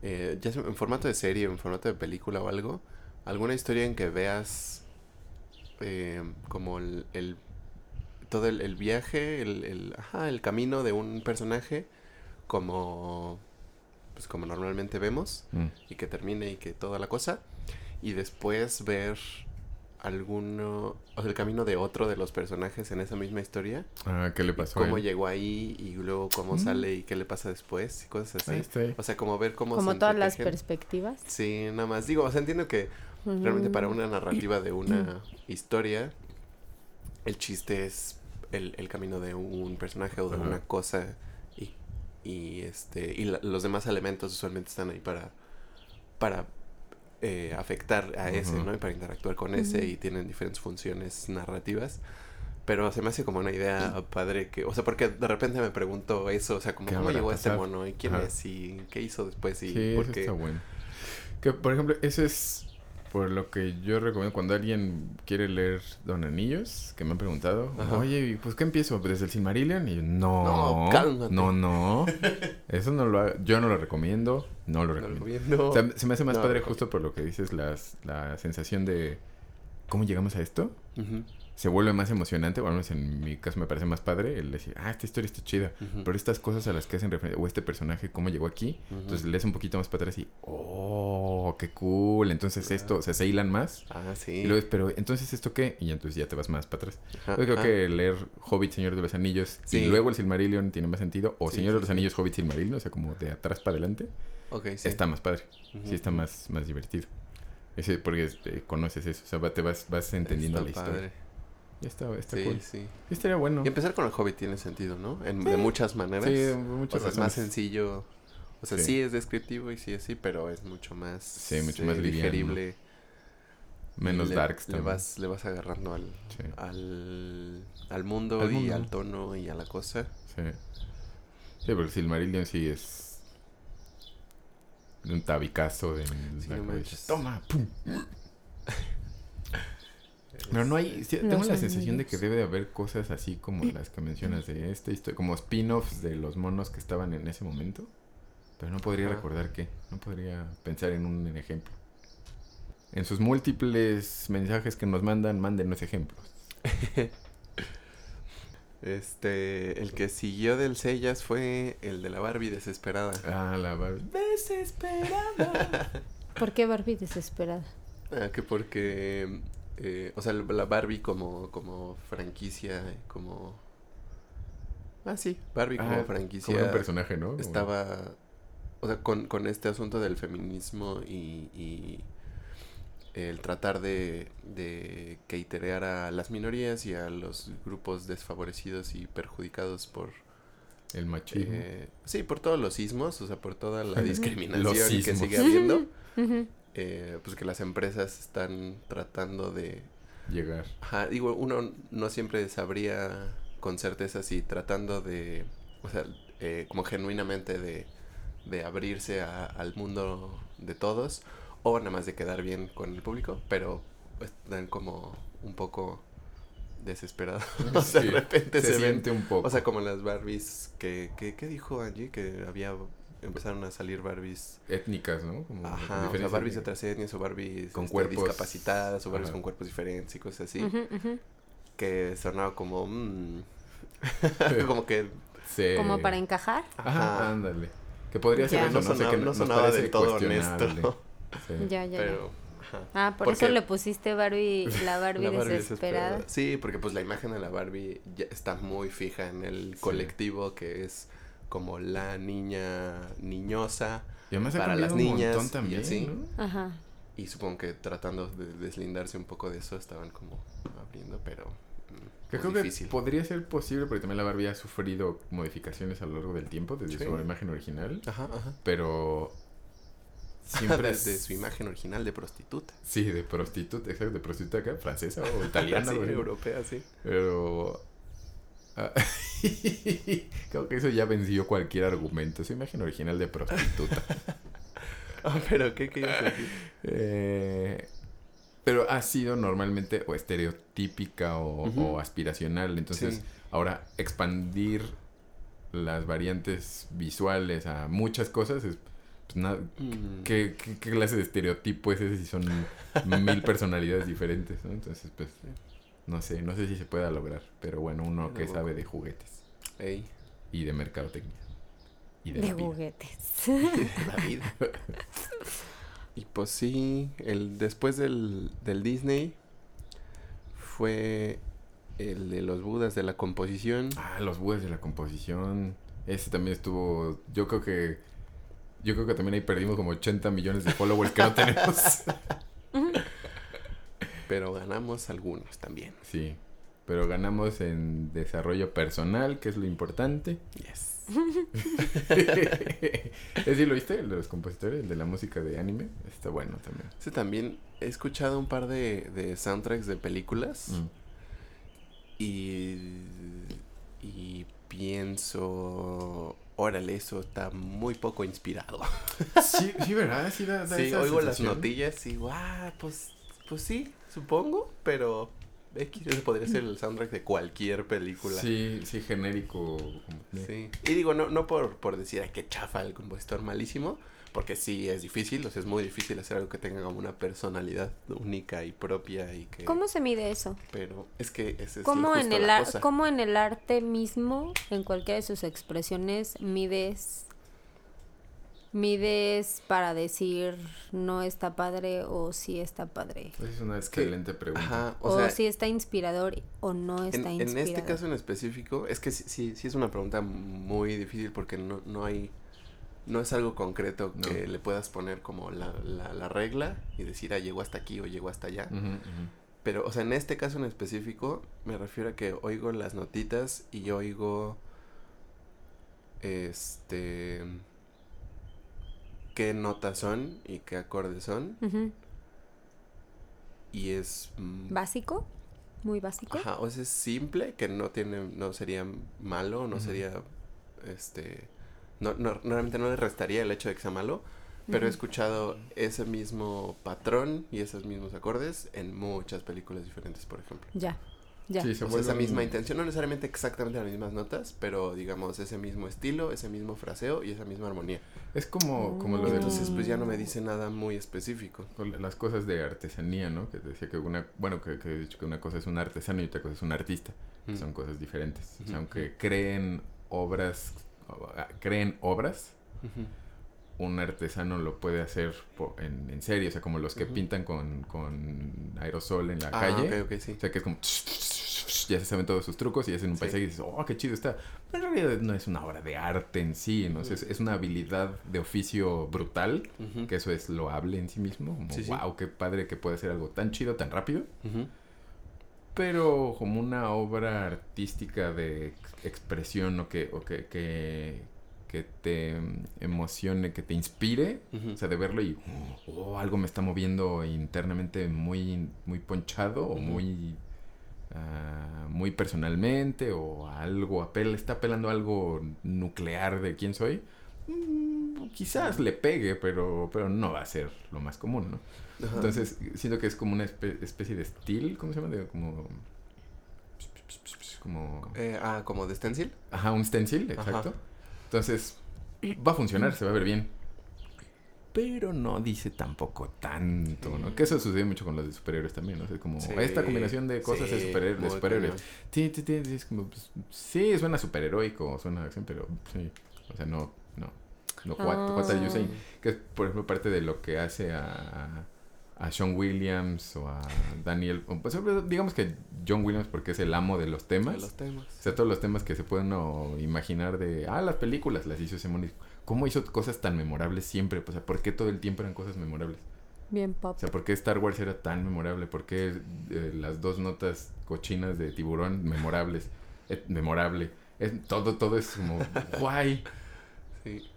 eh, ya sea en formato de serie, en formato de película o algo, alguna historia en que veas em, como el, el- todo el, el viaje, el, el, ajá, el camino de un personaje como pues como normalmente vemos Mm. y que termine y que toda la cosa y después ver alguno o sea, el camino de otro de los personajes en esa misma historia Ah, ¿qué le pasó? cómo a él? llegó ahí y luego cómo Mm. sale y qué le pasa después y cosas así o sea como ver cómo Como se todas las perspectivas. sí nada más digo o sea entiendo que realmente para una narrativa de una historia el chiste es el, el camino de un personaje o de Ajá. una cosa y, y este y la- los demás elementos usualmente están ahí para para eh, afectar a ese no y para interactuar con ese y tienen diferentes funciones narrativas. Pero se me hace como una idea padre que o sea porque de repente me pregunto eso o sea como ¿Qué cómo llegó este mono y quién Ajá. es y qué hizo después y Sí, por qué está bueno. Que, por ejemplo, eso es por lo que yo recomiendo cuando alguien quiere leer Don Anillos, que me han preguntado, Ajá. oye, ¿y pues qué empiezo? ¿Desde el Silmarillion? Y yo, no, No, cálmate. no, no, eso no lo ha- yo no lo recomiendo, no lo No lo recomiendo. viendo. O sea, se me hace más No, padre justo por lo que dices, las, la sensación de cómo llegamos a esto. Ujú, Se vuelve más emocionante, o al menos en mi caso me parece más padre el decir, ah, esta historia está chida. Pero estas cosas a las que hacen referencia, o este personaje, cómo llegó aquí, entonces lees un poquito más para atrás y, oh, qué cool. Entonces esto, o sea, se hilan más. Ah, sí. Y luego, pero entonces esto qué? Y entonces ya te vas más para atrás. Ajá, Yo creo ajá. que leer Hobbit, Señor de los Anillos Sí. y luego el Silmarillion tiene más sentido. O Sí, Señor sí, de los. Anillos, Hobbit, Silmarillion, o sea, como de atrás para adelante. Está más padre. Sí, está más, más divertido. Ese, porque eh, conoces eso, o sea, va- te vas, vas entendiendo Está la historia. padre. Está, está Sí, cool. sí. Estaría bueno. Y empezar con el Hobbit tiene sentido, ¿no? En, De muchas maneras. Sí, de o muchas sea, es más sencillo. O sea, Sí. sí. es descriptivo y sí es sí, pero es mucho más... Sí, mucho eh, más digerible. Menos le, darks le también. vas, le vas agarrando al, al, al mundo Al y al tono y a la cosa. Sí. Sí, porque Silmarillion sí es un tabicazo de Sí, no. Toma, pum. Pero no hay, sí, tengo la sensación de que debe de haber cosas así como las que mencionas de esta historia, como spin-offs de los monos que estaban en ese momento. Pero no podría Ajá. recordar qué, no podría pensar en un ejemplo. En sus múltiples mensajes que nos mandan, mándenos ejemplos. Este, el que siguió del Sellas fue el de la Barbie desesperada. Ah, la Barbie. Desesperada. ¿Por qué Barbie desesperada? Ah, que porque, eh, o sea, la Barbie como, como franquicia, como... Ah, sí, Barbie como Ah, franquicia Como un personaje, ¿no? Estaba, o sea, con, con este asunto del feminismo y, y el tratar de, de caterear a las minorías y a los grupos desfavorecidos y perjudicados por... El machismo. eh, sí, por todos los sismos, o sea, por toda la discriminación que sigue habiendo. Eh, pues que las empresas están tratando de llegar. Ajá, digo, uno no siempre sabría con certeza si tratando de, o sea, eh, como genuinamente de, de abrirse a- al mundo de todos o nada más de quedar bien con el público, pero están como un poco desesperados. o sea, Sí, de repente se, se, ven, siente un poco. o sea, como las Barbies que, que, ¿qué dijo Angie? Que había, empezaron a salir Barbies étnicas, ¿no? Como Ajá, o sea, diferentes Barbies de otras etnias o Barbies Con este, cuerpos- discapacitadas o Barbies Ajá. con cuerpos diferentes y cosas así. Ujú, ujú. Que sonaba como... mm, como que... Sí. Como para encajar. Ajá, Ajá. ándale. Que podría ser eso, no, no, sé, sonaba, que no sonaba del todo honesto. Sí. Ya, ya. Pero... ajá. Ah, por Porque eso le pusiste Barbie, la Barbie, La Barbie desesperada. Sí, porque pues la imagen de la Barbie ya está muy fija en el Sí. colectivo que es como la niña niñosa Y además ha Para las un niñas y también, así. ¿no? Ajá. y supongo que tratando de deslindarse un poco de eso estaban como abriendo, pero mm, Que pues, creo difícil. que podría ser posible porque también la Barbie ha sufrido modificaciones a lo largo del tiempo desde Sí. su imagen original, Ajá, ajá. pero Siempre siempre de su imagen original de prostituta. Sí, de prostituta, exacto, de prostituta acá, francesa o italiana, sí, así. europea, sí. Pero ah, creo que eso ya venció cualquier argumento. Su imagen original de prostituta. Ah, pero ¿qué querías decir? Eh, pero ha sido normalmente o estereotípica o, aspiracional. Entonces, Sí. ahora expandir las variantes visuales a muchas cosas es... pues, na- Mm, ¿qué, qué, qué clase de estereotipo es ese si son mil personalidades diferentes? ¿no? Entonces, pues, no sé, no sé si se pueda lograr. Pero bueno, uno que sabe de juguetes ey, y de mercadotecnia. Y de, De la vida. juguetes. la vida. y pues sí, el, después del, del Disney fue el de los Budas de la composición. Ah, los bues de la composición. Ese también estuvo. Yo creo que. Yo creo que también ahí perdimos como 80 millones de followers que no tenemos. Pero ganamos algunos también. sí. Pero ganamos en desarrollo personal, que es lo importante. Yes. ¿Ese sí lo viste? El de los compositores, de la música de anime. Está bueno también. Ese también he escuchado un par de, de soundtracks de películas. Mm. Y, y pienso, órale, eso está muy poco inspirado. Sí, sí, ¿verdad? Sí, da, da Sí, esa oigo las notillas y digo, ah, pues, pues sí, supongo, pero X ese podría ser el soundtrack de cualquier película. Sí, sí, genérico. Sí. Y digo, no, no por, por decir, ay, qué chafa el compositor malísimo, porque sí es difícil, o sea, es muy difícil hacer algo que tenga como una personalidad única y propia y que... ¿Cómo se mide eso? Pero es que ese es ¿Cómo en, el la ar- cosa. ¿Cómo en el arte mismo, en cualquiera de sus expresiones, mides mides para decir no está padre o sí está padre? Esa es una excelente pregunta. Ajá, O, o, sea, si está inspirador o no está en, en inspirador. este caso en específico, es que sí, sí, sí es una pregunta muy difícil porque no, no hay, no es algo concreto No. que le puedas poner como la, la, la regla y decir, ah, llegó hasta aquí o llegó hasta allá. Pero, o sea, en este caso en específico, me refiero a que oigo las notitas y oigo. Este. Qué notas son y qué acordes son. Y es. mm, ¿Básico? ¿Muy básico? Ajá, o sea, es simple, que no tiene, no sería malo, no sería, este, no, no, realmente no le restaría el hecho de que sea malo, pero he escuchado ese mismo patrón y esos mismos acordes en muchas películas diferentes, por ejemplo. Ya, ya. Sí, se sea, esa misma un- intención, no necesariamente exactamente las mismas notas, pero digamos ese mismo estilo, ese mismo fraseo y esa misma armonía. Es como, como lo de Entonces, Mm. pues ya no me dice nada muy específico. las cosas de artesanía, ¿no? Que decía que una, bueno, que, que he dicho que una cosa es un artesano y otra cosa es un artista. Mm. Son cosas diferentes. O sea, aunque creen obras, ah, creen obras, Ujú. Un artesano lo puede hacer en, en serio. O sea, como los que pintan con, con aerosol en la Ah, calle. ok, ok, sí. O sea, que es como... Ya se saben todos sus trucos y hacen un Sí. paisaje y dices, oh, qué chido está. Pero en realidad no es una obra de arte en sí, ¿no? Es, es una habilidad de oficio brutal, que eso es loable en sí mismo. Como, Sí, wow, qué padre que puede hacer algo tan chido, tan rápido. Pero como una obra artística de ex- expresión o que, o que, que, que te mm, emocione, que te inspire, o sea, de verlo y oh, algo me está moviendo internamente muy, muy ponchado o muy, ah, muy personalmente o algo, apela, está apelando a algo nuclear de quién soy. mm, Quizás le pegue, pero, pero no va a ser lo más común, ¿no? Entonces, siento que es como una espe- especie de estilo, ¿cómo se llama? De como... Como... Eh, ah, como de stencil. Ajá, un stencil, Ajá. Entonces, va a funcionar, se va a ver bien. Pero no dice tampoco tanto, ¿no? Que eso sucede mucho con los de superhéroes también, ¿no? O sea, como Sí, esta combinación de cosas de, superhéroes, de superhéroes. Sí, sí, sí, sí, es como, pues, sí, suena superheroico, suena acción, pero sí. O sea, no, no. No, what, what are you saying? Que es, por ejemplo, parte de lo que hace a, a Sean Williams o a Daniel. Pues, digamos que John Williams porque es el amo de los temas. De los temas. O sea, todos los temas que se pueden imaginar de, ah, las películas las hizo ese mono. ¿Cómo hizo cosas tan memorables siempre? O sea, ¿por qué todo el tiempo eran cosas memorables? Bien pop. O sea, ¿por qué Star Wars era tan memorable? ¿Por qué eh, las dos notas cochinas de tiburón memorables? Eh, memorable. Es, todo, todo es como, guay. Sí.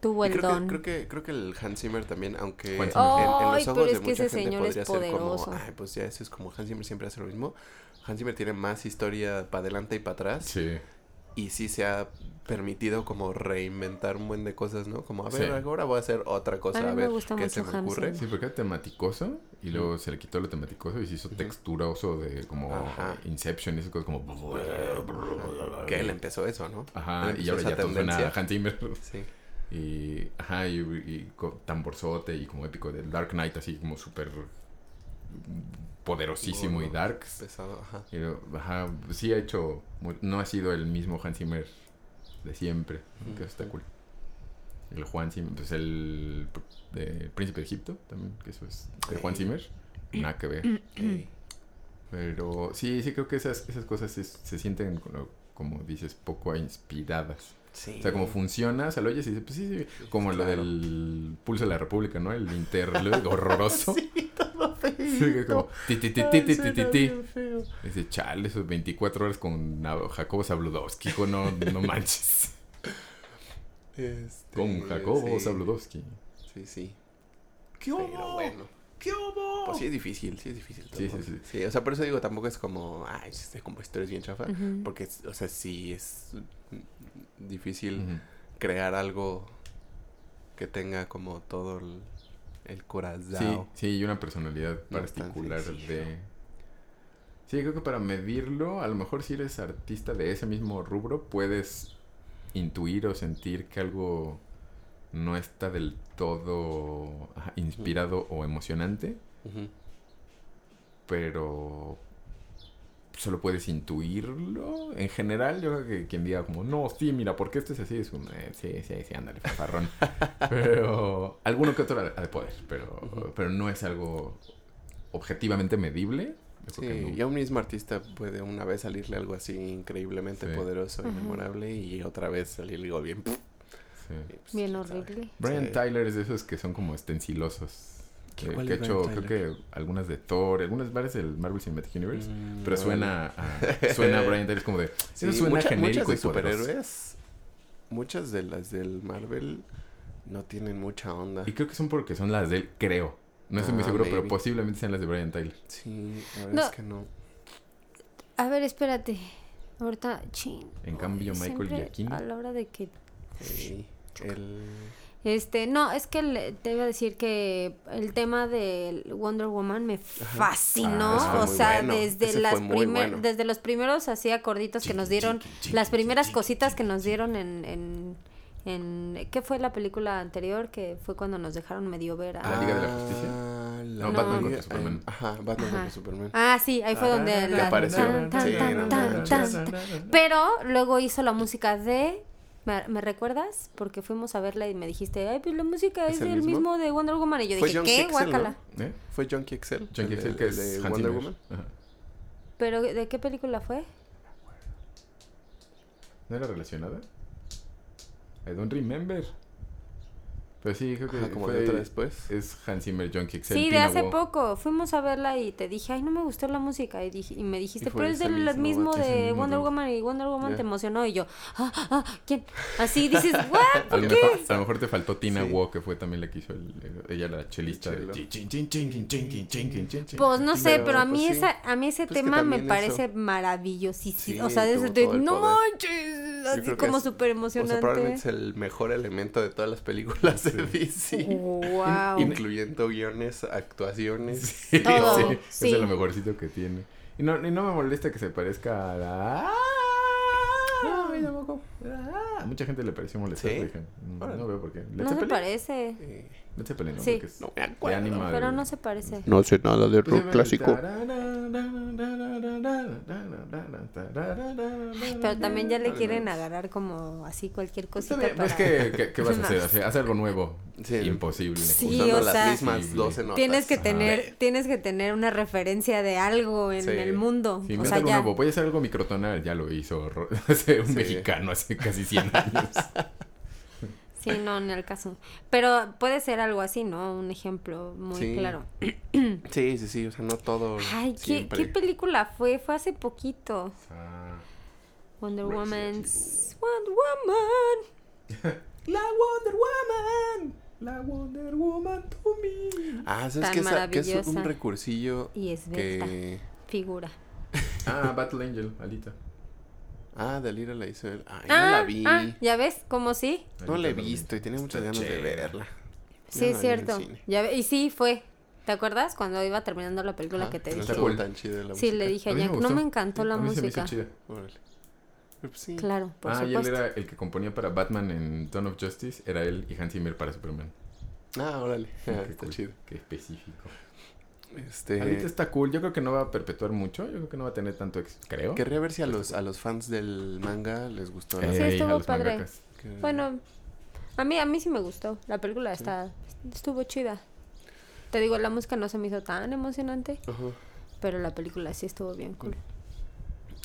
Tuvo el creo, que, don. creo que creo que el Hans Zimmer también, aunque en, en los Ay, ojos pero de es que mucha ese gente señor es podría ser como, poderoso. ay, pues ya eso es como Hans Zimmer siempre hace lo mismo. Hans Zimmer tiene más historia para adelante y para atrás Sí. y sí se ha permitido como reinventar un buen de cosas, ¿no? Como, a ver, Sí. ahora voy a hacer otra cosa, A mí a me ver gusta qué mucho se me Hans ocurre. Zimmer. Sí, porque era tematicoso y luego se le quitó lo tematicoso y se hizo texturoso de como Ajá. Inception y esas cosas como... Que él empezó eso, ¿no? Ajá, Él y ahora ya todo suena a tendencia. Hans Zimmer. Sí. Y, ajá, y, y tamborzote y como épico del Dark Knight, así como súper poderosísimo y Gordo. dark. Pesado, ajá. Y, ajá, sí ha hecho, no ha sido el mismo Hans Zimmer de siempre, ¿no? que eso está cool. El Juan Zimmer, pues el de Príncipe de Egipto también, que eso es de Juan. Zimmer, nada que ver. Ey. Pero sí, sí creo que esas, esas cosas se, se sienten, como, como dices, poco inspiradas. Sí. O sea, como funciona, o sea, lo oyes y dices, pues sí, sí, como lo del Pulso de la República, ¿no? El interlude horroroso. Sí, todo Sí, que es como ti, ti, ti, Ay, ti, ti, suena ti, ti. bien feo. Dice, chale, esos 24 horas con Jacobo Zabludowski, hijo, no, no manches. Este, Con Jacobo sí. Zabludowski. Sí, sí. ¿Qué Pero bueno. ¿Qué hubo? Pues sí es difícil, sí es difícil. Sí, todo. sí, sí. o sea, por eso digo, tampoco es como, ay, este compositor es bien chafa. Porque, o sea, sí es difícil crear algo que tenga como todo el, el Sí, corazón. sí, y una personalidad No particular de... Sí, creo que para medirlo, a lo mejor si eres artista de ese mismo rubro, puedes intuir o sentir que algo no está del todo inspirado o emocionante, pero solo puedes intuirlo. En general, yo creo que quien diga como, no, sí, mira, ¿por qué este es así? Es como, "Eh, sí, sí, sí, ándale, fanfarrón. pero alguno que otro ha de poder, pero, pero no es algo objetivamente medible. Sí, no. y a un mismo artista puede una vez salirle algo así increíblemente Sí. poderoso y memorable y otra vez salirle algo bien. Sí. pues, Bien horrible. Brian Sí. Tyler es de esos que son como estencilosos. ¿Qué- Que, cuál que ha es hecho, creo que algunas de Thor, algunas varias del Marvel Cinematic Universe. Mm, Pero suena a, suena a Brian Tyler es como de... Sí, eso suena mucha- genérico muchas de y superhéroes, muchas de las del Marvel no tienen mucha onda. Y creo que son porque son las de él, creo. No estoy muy Ah, seguro, pero posiblemente sean las de Brian Tyler. Sí, la verdad No. es que no. A ver, espérate. Ahorita, chin. En cambio, Michael Giacchino. A la hora de que Sí, el... Este, no, es que le- te iba a decir que el tema de Wonder Woman me fascinó. Ah, o sea, bueno, desde ese las primer- bueno. desde los primeros así acorditos que nos dieron, las primeras cositas que nos dieron en, en, en ¿qué fue la película anterior? Que fue cuando nos dejaron medio ver a... ¿La Liga de la Justicia? Ah, la No, Batman contra eh, Superman. Ajá, Batman contra Superman. Ah, sí, ahí fue donde Que la- apareció. tan, tan, Sí, tan, no tan, manches. tan, tan. Pero luego hizo la música de... ¿Me, me recuerdas? Porque fuimos a verla y me dijiste, ay, pues la música ¿Es es, el del mismo? mismo? de Wonder Woman. Y yo Fue dije, John ¿qué? Kexel, ¿no? Guácala. ¿Eh? ¿Fue Junkie Excel? Junkie el Excel, de- que es de Hans Wonder Zimmer. Woman. Ajá. ¿Pero de qué película fue? ¿No era relacionada? I don't remember. Pero sí, creo que Ajá, como fue, de otra después. Es Hans Zimmer John Kicks. Sí, de hace poco. Fuimos a verla y te dije, ay, no me gustó la música. Y, dije, y me dijiste, pero es del mismo, de Wonder Woman y Wonder Woman te emocionó. Y yo, ah, ah, ¿quién? Así dices, ¿what? A, qué? a lo mejor te faltó Tina sí. Wo, que fue también la que hizo ella la chelista. De... Pues no sé, pero, a mí, esa, a mí ese tema me parece maravillosísimo. O sea, desde no manches, así como súper emocionante. probablemente es el mejor elemento de todas las películas de DC. Wow. Incluyendo guiones, actuaciones. Sí, Todo, sí, sí. Es lo mejorcito que tiene. Y no, y no me molesta que se parezca a la... No, a mí tampoco. A mucha gente le pareció molestar. ¿Sí? dije, no veo por qué. Led No se Zeppelin. parece. Eh, Led Zeppelin, ¿no? Sí. Es No me de acuerdo. Anima Pero no se parece. No sé nada de Pues rock llama clásico. Pero también ya le quieren agarrar como así cualquier cosita También, para... pues, ¿qué, qué, qué vas a hacer? Hace, hace algo nuevo. Sí. Imposible. Sí, Usando o las sea, mismas Sí, 12 notas. Tienes que Ajá. tener, tienes que tener una referencia de algo en Sí. el mundo. Sí, o sea, algo ya. nuevo. Voy a hacer algo microtonal. Ya lo hizo un Sí. mexicano hace casi 100 años. Sí, no, en el caso. Pero puede ser algo así, ¿no? Un ejemplo muy Sí. claro. Sí, sí, sí. O sea, no todo. Ay, ¿qué, siempre. ¿qué película fue? Fue hace poquito. Ah. Wonder Resident Woman's... Wonder Woman. La Wonder Woman. La Wonder Woman to me. Ah, ¿sabes Tan qué? Esa- que es un maravillosa. recursillo Y es que... Figura. Ah, Battle Angel, Alita. Ah, de Lira la hizo él. Ay, ah, no la vi. ah, ¿ya ves? ¿Cómo sí? No la he visto y tenía muchas ganas de verla. Sí, es cierto. Ya ve- y sí, fue. ¿Te acuerdas? Cuando iba terminando la película Ajá, que te no dije. está cool. tan chida la Sí, música. le dije A Jack, no me encantó la A mí se me hizo música. chida. Órale. Pero, pues, sí. Claro, por ah, y él supuesto. era el que componía para Batman en Dawn of Justice. Era él y Hans Zimmer para Superman. Ah, órale. Ah, Qué está cool, chido. Qué específico. Este... Alita está cool. Yo creo que no va a perpetuar mucho. Yo creo que no va a tener tanto éxito. Creo. Querría ver si a los, a los fans del manga les gustó. la- Sí, estuvo padre. que- Bueno, a mí, a mí sí me gustó. La película está, estuvo chida. Te digo, la música no se me hizo tan emocionante, pero la película sí estuvo bien cool.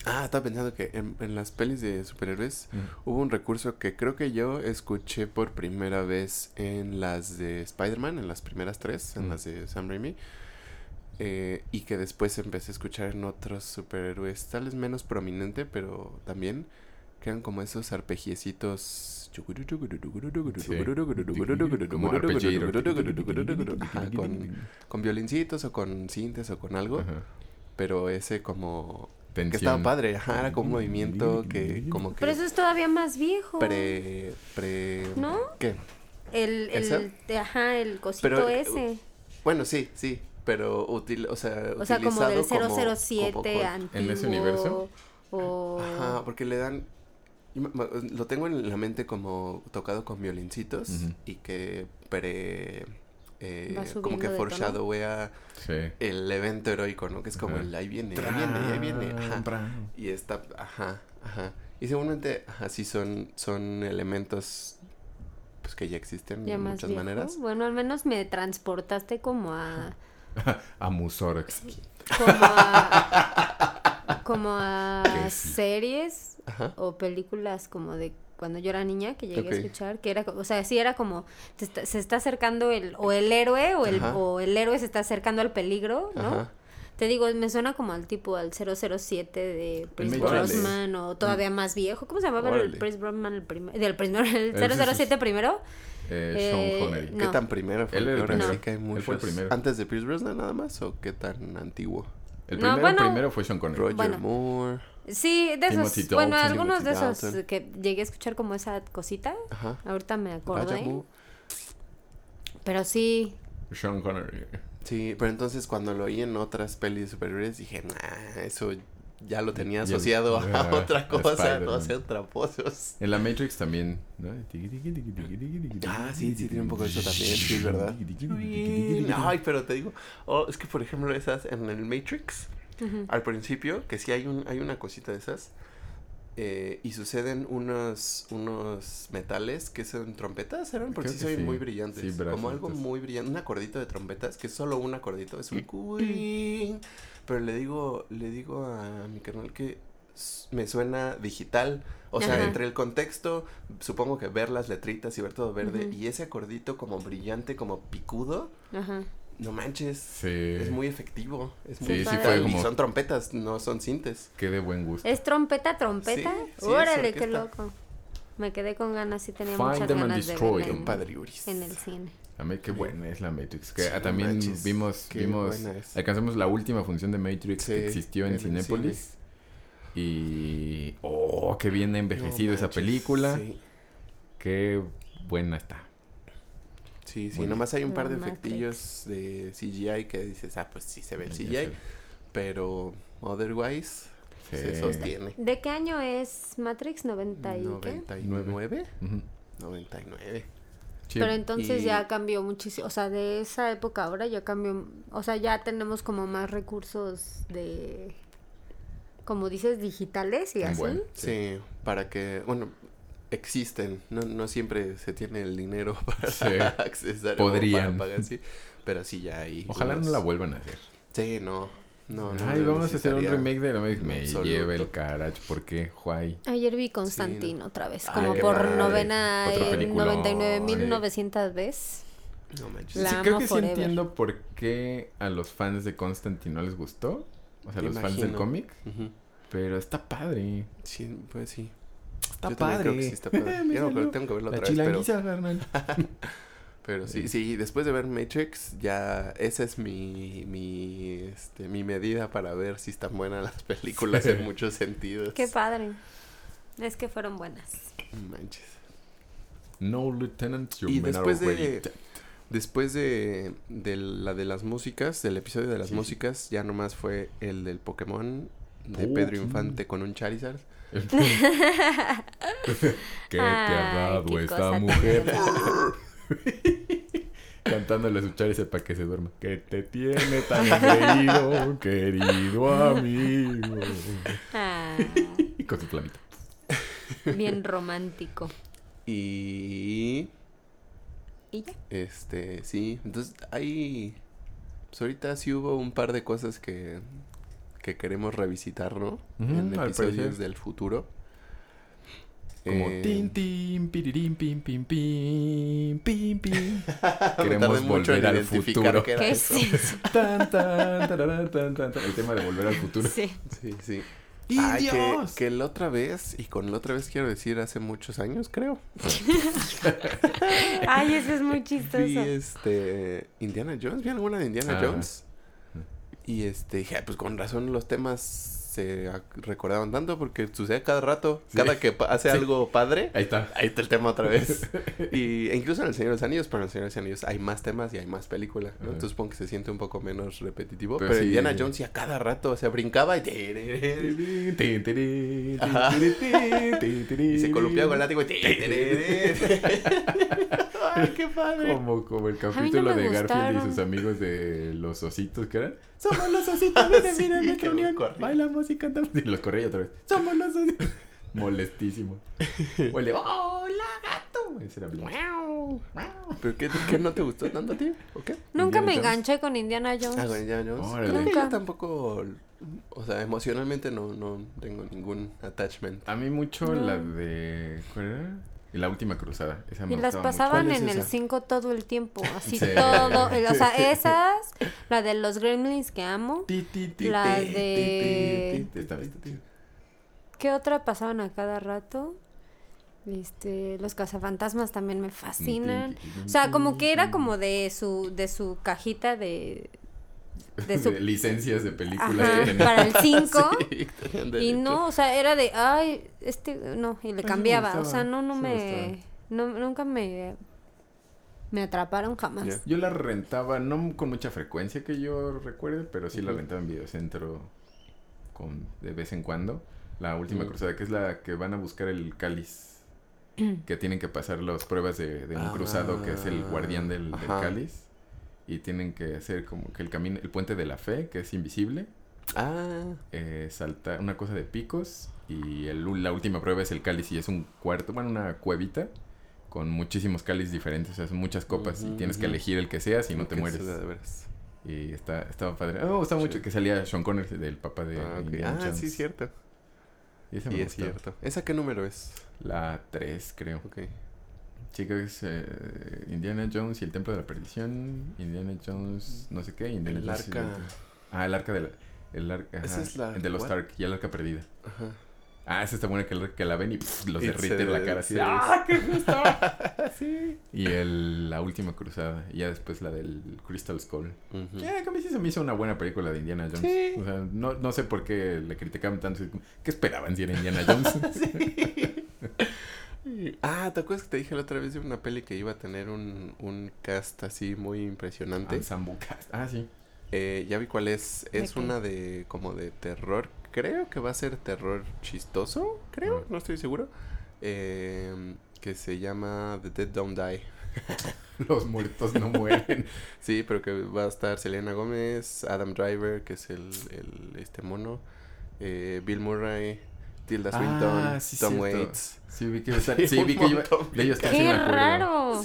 Ah, estaba pensando que en, en las pelis de superhéroes Mm. hubo un recurso que creo que yo escuché por primera vez en las de Spider-Man, en las primeras tres, en Mm. las de Sam Raimi. Eh, y que después empecé a escuchar en otros superhéroes, tal vez menos prominente, pero también, que eran como esos arpegiecitos. Como arpeggio. Ajá, con, con violincitos o con cintes o con algo, Ajá. pero ese como que estaba padre, ajá, era como un movimiento que como que Pero eso es todavía más viejo. pre pre ¿No? ¿Qué? El, el, ajá, el cosito Pero, eh, ese. Bueno, sí, sí, pero útil, o sea, O sea, como del utilizado como- 007 como antiguo. ¿En ese universo? O... Ajá, porque le dan lo tengo en la mente como tocado con violincitos y que pre eh, como que foreshadowea Sí. el evento heroico, ¿no? Que es como Ajá. el ahí viene, ahí viene, ahí viene, ajá. Y está, ajá, ajá. Y seguramente, ajá, sí son, son elementos pues que ya existen ya de muchas viejo. maneras. Bueno, al menos me transportaste como a... A Musorax. como a... como a sí. series Ajá. o películas como de cuando yo era niña que llegué a escuchar que era o sea sí era como está- se está acercando el o el héroe o el o el héroe se está acercando al peligro no Ajá. Te digo me suena como al tipo al 007 de Prince. Brosnan o todavía más viejo cómo se llamaba el. Prince Brosnan el primero del primero el Ese es- 007 primero Eh, Eh, Sean Connery. ¿Qué No. tan primero fue? Él era el primero. sí que hay Él fue el primero. ¿Antes de Pierce Brosnan nada más o qué tan antiguo? El No, primero, bueno. primero fue Sean Connery. Roger Bueno. Moore. sí de esos Timothy bueno Dalton. algunos de esos Dalton. que llegué a escuchar como esa cosita Ajá. ahorita me acordé pero sí Sean Connery. Sí, pero entonces cuando lo oí en otras pelis superiores dije, nah, eso ya lo tenía asociado a otra a cosa, no sean traposos. En la Matrix también, ¿no? Ah, sí, sí, tiene un poco de eso también, sí, es verdad. Ay, pero te digo, oh, es que por ejemplo esas en el Matrix, al principio, que sí hay un hay una cosita de esas, eh, y suceden unos unos metales que son trompetas, eran porque sí que se ven sí. muy brillantes, Sí, como algo muy brillante, un acordito de trompetas que es solo un acordito, es un cuín. Pero le digo le digo a mi carnal que me suena digital. O sea, Ajá. entre el contexto, supongo que ver las letritas y ver todo verde y ese acordito como brillante, como picudo, Ajá. No manches. Sí. Es muy efectivo. Es Sí, muy sí, fue digital. como- Y son trompetas, no son sintes. Qué de buen gusto. ¿Es trompeta, trompeta? Sí, sí, es Órale, qué loco. Me quedé con ganas, sí tenía Find muchas them and ganas de destroy verla them. en, Padre Uris. en el cine. A mí qué buena es la Matrix. Que Sí, ah, no también manches, vimos, vimos, alcanzamos la última función de Matrix Sí, que existió en Cinépolis. Y, oh, qué bien ha envejecido No esa manches, película. Sí, Qué buena está. Sí, sí. Bueno. nomás hay un par de efectillos de CGI que dices, ah, pues sí se ve el CGI. Pero otherwise Sí. se sostiene. ¿De qué año es Matrix? ¿90 y qué? 99. Ujú. 99. Sí, Pero entonces Y- ya cambió muchísimo. O sea, de esa época ahora ya cambió. O sea, ya tenemos como más recursos de. Como dices, digitales y así. Bueno. Sí, para que, bueno, existen. No, no siempre se tiene el dinero para Sí. accesar Podrían. para pagar, sí. Pero sí ya hay. Ojalá unos- no la vuelvan a hacer. Sí, no. No, no. Ay, no vamos a hacer un remake de la Me absoluto. lleva el caracho. ¿Por qué, Juay? Ayer vi Constantino otra vez. Como por padre. novena, Otra eh, película. 99.900 veces. No manches. La sí, amo creo que sí forever. entiendo por qué a los fans de Constantine no les gustó. O sea, los fans del cómic. Pero está padre. Sí, pues sí. Está Yo también padre. creo que sí está padre. Ya no, pero tengo que verlo La otra vez, pero, chilanguiza, carnal. pero sí, sí, después de ver Matrix, ya esa es mi, mi, este, mi medida para ver si están buenas las películas Sí. en muchos sentidos. Qué padre. Es que fueron buenas. Manches. No, Lieutenant, your Y men después are de-. Después de, de la de las músicas, del episodio de las Sí, músicas, ya nomás fue el del Pokémon de Oh, Pedro sí. Infante con un Charizard. ¿Qué te ha dado esta mujer? Cantándole a su Charizard para que se duerma. Que te tiene tan querido, querido amigo. Ah, Y con su flamita. bien romántico. Y Y ya. este, sí, entonces hay pues ahorita sí hubo un par de cosas que que queremos revisitar, ¿no? En episodios del futuro. Como Eh, tin, tin, pirirín, pim, pim, pim, pim, pim. Queremos mucho volver al identificar futuro. qué era ¿Qué es eso. eso? Tan, tan, tararán, tan, tan, tan. El tema de volver al futuro. Sí. Sí, sí. Ay, que, ¡Indios! que la otra vez, y con la otra vez quiero decir hace muchos años, creo. Ay, eso es muy chistoso. Vi este Indiana Jones, vi alguna de Indiana Ah. Jones. Y este dije, "Ah, pues con razón los temas se recordaban tanto porque sucede cada rato, Sí. cada que hace Sí. algo padre, Ahí está. ahí está el tema otra vez. y e incluso en El Señor de los Anillos, pero en El Señor de los Anillos hay más temas y hay más películas, ¿no? Entonces supongo que se siente un poco menos repetitivo. Pero Pero, sí. Indiana Jones sí a cada rato, o sea, brincaba y... Y se columpiaba con el látigo y... ¡Ay, qué padre! Como, como el no capítulo me de Garfield y gustaron. sus amigos de los ositos, ¿qué eran? Somos los ositos, miren, Sí, miren que nuestra los Bailamos y cantamos. Y los corría otra vez. Somos los. Molestísimo. O el de, ¡Hola, gato! Ese era bien. ¿Pero qué, qué no te gustó tanto a ti? ¿O qué? Nunca me enganché con Indiana Jones. Ah, con Indiana Jones. Órale. Creo que Nunca. yo tampoco... O sea, emocionalmente no, no tengo ningún attachment. A mí mucho No. la de... ¿Cuál era? La última cruzada. Esa me Y las mucho. pasaban ¿Cuál es en el esa? 5 todo el tiempo, así Sí. todo. O sea, esas, la de los gremlins que amo. Ti, ti, ti, La ti, ti, de- ti, ti, esta vez, ti. ¿Qué otra pasaban a cada rato? Este, los cazafantasmas también me fascinan. O sea, como que era como de su, de su cajita de, de su De licencias de películas Ajá, para el 5. Sí, tenían Y no, o sea, era de, ay, este, no, y le cambiaba. O sea, no, no sí me me, no, nunca me, me atraparon jamás. Yo la rentaba, no con mucha frecuencia que yo recuerde, pero sí la Ujú. rentaba en Videocentro con, de vez en cuando. La última Ujú. cruzada, que es la que van a buscar el cáliz. que tienen que pasar las pruebas de, de un cruzado que es el guardián del, cáliz. Y tienen que hacer como que el camino, el puente de la fe, que es invisible. Ah, eh, saltar una cosa de picos. Y el- la última prueba es el cáliz y es un cuarto, bueno, una cuevita con muchísimos cáliz diferentes, o sea, son muchas copas y tienes que elegir el que sea si no te mueres. Y está, estaba padre. Mí me gustaba mucho que salía Sean Connery del papá de Ah, ok. Indiana Ah, sí, cierto. Y esa me es cierto. ¿Esa qué número es? La 3, creo. Ok. Sí, que es eh, Indiana Jones y el Templo de la Perdición. Indiana Jones, no sé qué. Indiana El Jones y arca. Ah, el arca de la... El arca, Esa ajá, es la- el de los. Stark y el arca perdida. Ajá. Ah, esa está buena que, la- que la ven y pff, los derrite en la cara así. sí. ¡Ah, qué gusto! sí. y el, la última cruzada. Y ya después la del Crystal Skull. Que a mí sí se me hizo una buena película de Indiana Jones. Sí. O sea, no, no sé por qué le criticaban tanto. ¿Qué esperaban si era Indiana Jones? Ah, ¿te acuerdas que te dije la otra vez de una peli que iba a tener un, un cast así muy impresionante? Ensemble cast. Ah, sí. Eh, ya vi cuál es. ¿De Es qué? una de como de terror. Creo que va a ser terror chistoso. Creo, Mm. no estoy seguro. Eh, que se llama The Dead Don't Die. Los muertos no mueren. Sí, pero que va a estar Selena Gómez, Adam Driver, que es el, el este mono, eh, Bill Murray, Tilda Ah, Swinton, sí, Tom cierto. Waits. Sí, vi que, o sea, Sí, sí, vi que iba, de ellos casi ¡Qué me acuerdo. raro!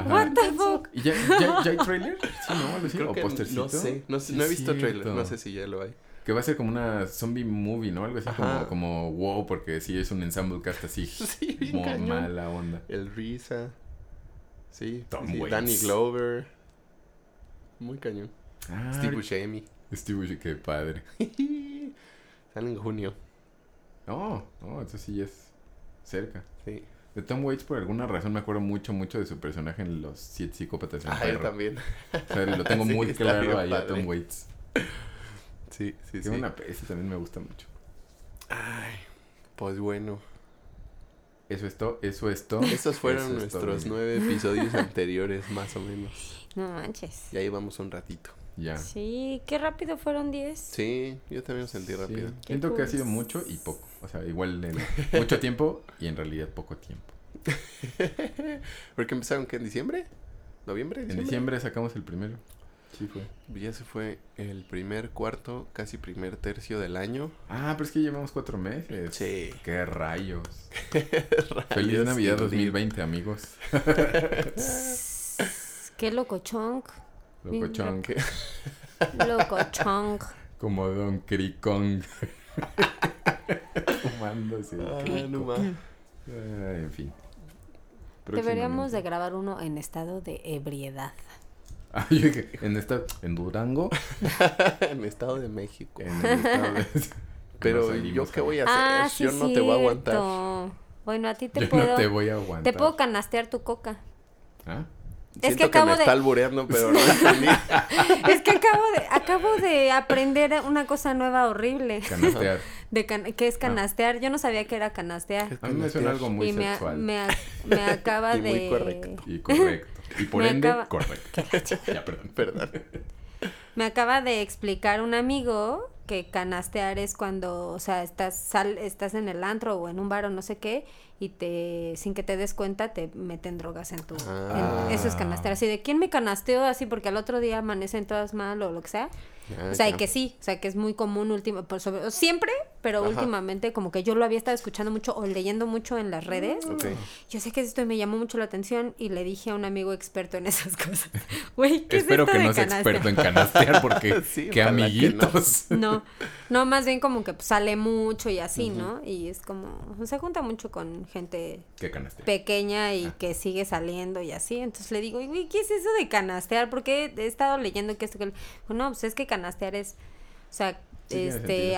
Ajá. What the fuck? ¿Y ya, ya, ya hay trailer? Sí, ¿no? Algo así, Creo o postercito. no sé, no, sé, Sí, no he visto trailer, cierto. no sé si ya lo hay. Que va a ser como una zombie movie, ¿no? Algo así como, como wow, porque sí es un ensemble cast así. Sí, como cañón. mala onda. El Risa. Sí, Tom sí, Waits. Danny Glover. Muy cañón. Ah, Steve Buscemi. Steve Buscemi, qué padre. Sale en junio. Oh, oh, eso sí es cerca. Sí. De Tom Waits, por alguna razón, me acuerdo mucho, mucho de su personaje en Los Siete Psicópatas en Ah, yo también. O sea, lo tengo Sí, muy claro ahí a padre. Tom Waits. Sí, sí, Tiene sí. una ese también me gusta mucho. Ay, pues bueno. Eso es todo, eso es todo. Estos fueron Eso es todo, nuestros nueve episodios anteriores, más o menos. No manches. Y ahí vamos un ratito. Ya. Sí, qué rápido fueron 10. Sí, yo también lo sentí Sí. rápido. Siento que ha sido mucho y poco. O sea, igual en mucho tiempo y en realidad poco tiempo. Porque empezaron que en diciembre, noviembre, En diciembre sacamos el primero. Sí fue. Ya se fue el primer cuarto, casi primer tercio del año. Ah, pero es que llevamos cuatro meses. Sí. Qué rayos. Rayos Feliz Navidad y 2020, amigos. Qué locochonk. Locochón. ¿Qué? Locochonk. Como Don Cricong. Ah, crico. no más. Ay, en fin. Deberíamos de grabar uno en estado de ebriedad. Ah, yo dije, en, esta, en Durango. en Estado de México. En el estado de- Pero yo qué voy a hacer, Ah, sí, yo no te voy a aguantar. Bueno, a ti te Yo puedo. no te voy a aguantar. te puedo canastear tu coca. ¿Ah? Es Siento que acabo me de- está albureando, pero no entendí. Es que acabo de, acabo de aprender una cosa nueva horrible. Canastear. De can- que es canastear. Yo no sabía que era canastear. A mí me suena algo muy y me, a- sexual. me, a- me acaba Y muy de. correcto. Y correcto. Y por Me ende, acaba- correcto. ya, perdón. Perdón. Me acaba de explicar un amigo que canastear es cuando, o sea, estás sal, estás en el antro o en un bar o no sé qué y te sin que te des cuenta te meten drogas en tu Ah. en- eso es canastear, así de quién me canasteó así porque al otro día amanecen todas mal o lo que sea. Ah, o sea, y que sí, o sea, que es muy común último, por sobre- siempre, pero Ajá. últimamente como que yo lo había estado escuchando mucho o leyendo mucho en las redes. Yo sé que esto me llamó mucho la atención y le dije a un amigo experto en esas cosas. Güey, ¿qué Espero es esto que de no sea experto en canastear porque Sí, qué que no. amiguitos. No, no, más bien como que pues, sale mucho y así, ¿no? Y es como, se junta mucho con gente ¿Qué canastear? pequeña y que sigue saliendo y así. Entonces le digo, güey, ¿qué es eso de canastear? Porque he estado leyendo que esto que... Bueno, pues es que canastear es, o sea, Sí, este,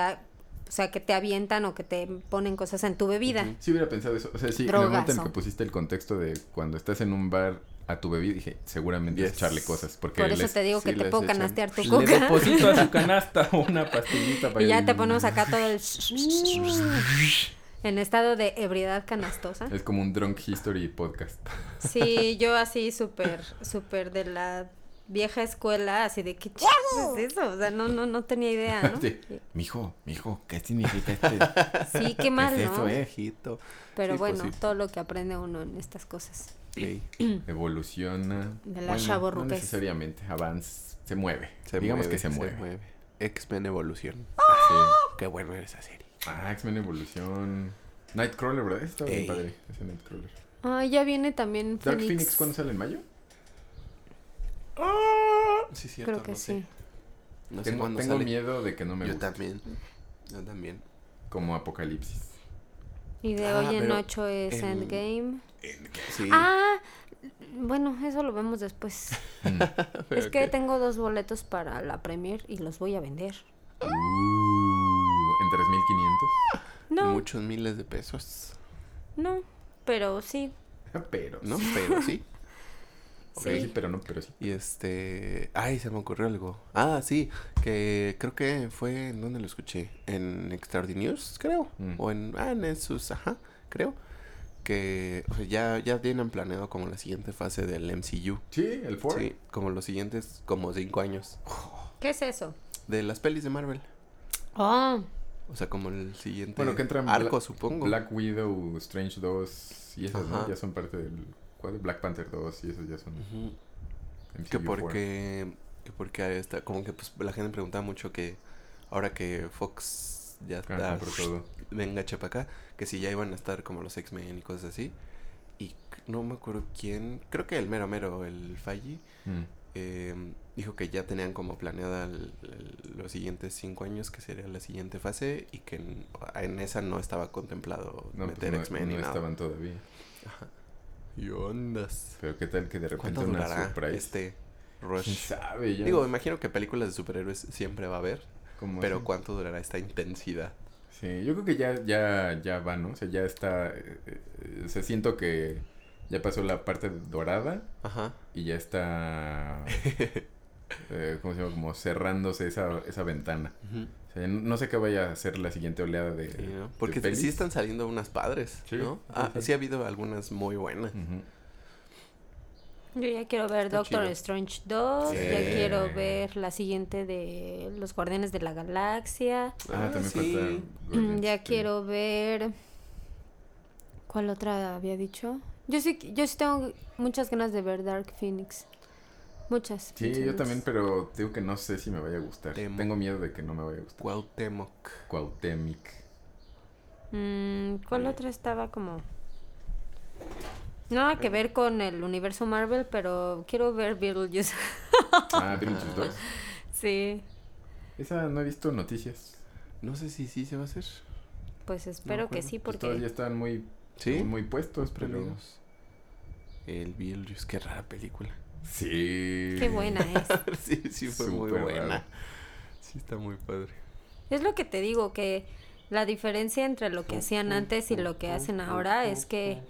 sea, que te avientan o que te ponen cosas en tu bebida. Sí hubiera pensado eso. O sea, sí, en el momento en que pusiste el contexto de cuando estás en un bar a tu bebida, dije, seguramente es Yes. echarle cosas. Porque Por eso les- te digo sí que te puedo echan. canastear tu le coca. deposito a su canasta una pastillita para Y ya el- te ponemos acá todo el... en estado de ebriedad canastosa. Es como un Drunk History podcast. Sí, yo así súper, súper de la vieja escuela, así de qué chingados es eso, o sea, no, no, no tenía idea, ¿no? Sí. Mijo, mijo, ¿qué significa este? Sí, qué mal, ¿Qué es ¿no? eso, eh? Viejito. Pero Sí, pues bueno, sí. todo lo que aprende uno en estas cosas. Evoluciona. De la Bueno, no necesariamente, avanza, se mueve. Se Digamos mueve, que se mueve. X-Men Evolución. Sí. Qué bueno era esa serie. Ah, X-Men Evolución. Nightcrawler, ¿verdad? Está bien Ey. padre, ese Nightcrawler. Ah, ya viene también Dark Phoenix. Phoenix, ¿cuándo sale? ¿En mayo? Sí, cierto, Creo que no sé. sí. No sé tengo cuándo tengo sale. miedo de que no me Yo guste. también. Yo también. Como Apocalipsis. Y de Ah, hoy en 8 es en- Endgame. Sí. Ah, bueno, eso lo vemos después. Mm. es que tengo dos boletos para la premier y los voy a vender. Uh, en 3500. No, Muchos miles de pesos. no, pero sí. Pero. ¿No? Pero sí. Sí. sí, pero no, pero sí. Y este. Ay, se me ocurrió algo. Ah, sí. Que creo que fue. ¿En dónde lo escuché? En Extraordinary News, creo. Mm. O en. Ah, en esos. Ajá, creo. Que. O sea, ya, ya tienen planeado como la siguiente fase del MCU. Sí, el 4. Sí, como los siguientes. Como cinco años. ¿Qué es eso? De las pelis de Marvel. Oh, O sea, como el siguiente. Bueno, que entran arco, Bla- supongo. Black Widow, Strange 2 y esas, ¿no? Ya son parte del. ¿Cuál? Black Panther 2 y esos ya son. Que 4. porque, que porque está, como que pues la gente preguntaba mucho que ahora que Fox ya Ah, está, compró todo. venga chepa acá, que si ya iban a estar como los X-Men y cosas así. Y no me acuerdo quién, creo que el mero mero, el Falle, Mm. eh, dijo que ya tenían como planeada el- el- los siguientes cinco años, que sería la siguiente fase, y que en, en esa no estaba contemplado No, pues meter no, X-Men ni no nada. estaban todavía. Y ondas. Pero qué tal que de repente ¿Cuánto una durará surprise. este ¿Quién rush? sabe? Ya Digo, me imagino que películas de superhéroes siempre va a haber, ¿Cómo pero así? ¿cuánto durará esta intensidad? Sí, yo creo que ya, ya, ya va, ¿no? O sea, ya está. eh, eh, o sea, siento que ya pasó la parte dorada Ajá. y ya está. eh, ¿Cómo se llama? Como cerrándose esa, esa ventana. Ujú. O sea, no sé qué vaya a ser la siguiente oleada de. Sí, ¿no? de Porque sí están saliendo unas padres, Sí, ¿no? sí, Ah, sí. sí ha habido algunas muy buenas. Yo ya quiero ver Está Doctor chido. Strange 2. Sí. Ya quiero ver la siguiente de Los Guardianes de la Galaxia. Ah, Ah, también sí. falta. Ya sí. quiero ver. ¿Cuál otra había dicho? Yo sí, yo sí tengo muchas ganas de ver Dark Phoenix. Muchas. Sí, muchas, yo muchas. también, pero digo que no sé si me vaya a gustar. Temo. Tengo miedo de que no me vaya a gustar. Cuauhtémoc. Cuauhtémic. Mm, ¿Cuál otra estaba como.? Nada que ver con el universo Marvel, pero quiero ver Beetlejuice. Ah, Beetlejuice 2. sí, Esa no he visto noticias. No sé si sí se va a hacer. pues espero que acuerdo. sí, Pues porque. todavía están muy, ¿Sí? muy puestos, pero... El Beetlejuice, qué rara película. Sí. Qué buena es. sí, sí fue muy buena. raro. Sí está muy padre. Es lo que te digo, que la diferencia entre lo que hacían antes y lo que hacen ahora es que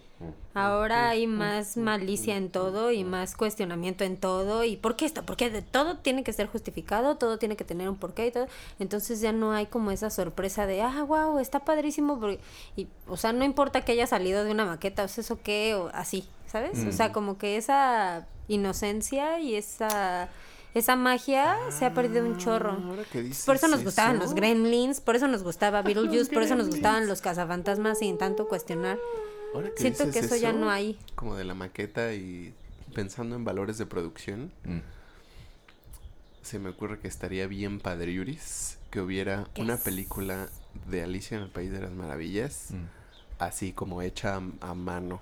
ahora hay más malicia en todo y más cuestionamiento en todo. ¿Y por qué esto? Porque de todo tiene que ser justificado, todo tiene que tener un porqué y todo. Entonces ya no hay como esa sorpresa de, ah, wow, está padrísimo. porque-". Y, o sea, no importa que haya salido de una maqueta, o sea, eso qué, o así, ¿sabes? O sea, Mm. como que esa inocencia y esa... Esa magia se ha perdido un chorro. Ah, Ahora que dices Por eso nos gustaban los gremlins, por eso nos gustaba Beetlejuice, por eso nos gustaban los cazafantasmas sin tanto cuestionar. ahora que Siento que eso ya no hay. Como de la maqueta y pensando en valores de producción, Mm. se me ocurre que estaría bien padriuris que hubiera una película de Alicia en el País de las Maravillas, Mm. así como hecha a, a mano,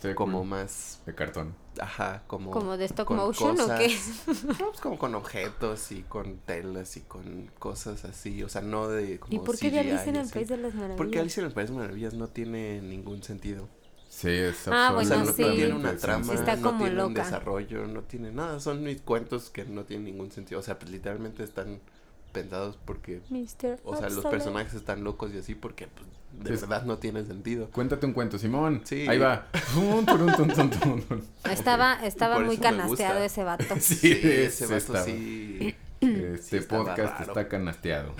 Estaría como cool. más, De cartón. ajá, como... ¿Como de stop con motion o qué? No, pues como con objetos y con telas y con cosas así, o sea, no de como ¿Y por qué de Alicia en el. País de las Maravillas? Porque Alicia en el País de las Maravillas no tiene ningún sentido. Sí, es Ah, o bueno, sea, no, absolutamente no sí. tiene una trama, Está no como tiene un loca. desarrollo, no tiene nada. Son mis cuentos que no tienen ningún sentido. O sea, pues literalmente están pensados porque... Mr. O sea, los personajes están locos y así porque pues, de Sí. verdad no tiene sentido. Cuéntate un cuento, Simón. Sí. Ahí va. Estaba, estaba muy canasteado ese vato. Sí, Sí, ese ese vato estaba. sí... Este Sí, podcast raro. está canasteado.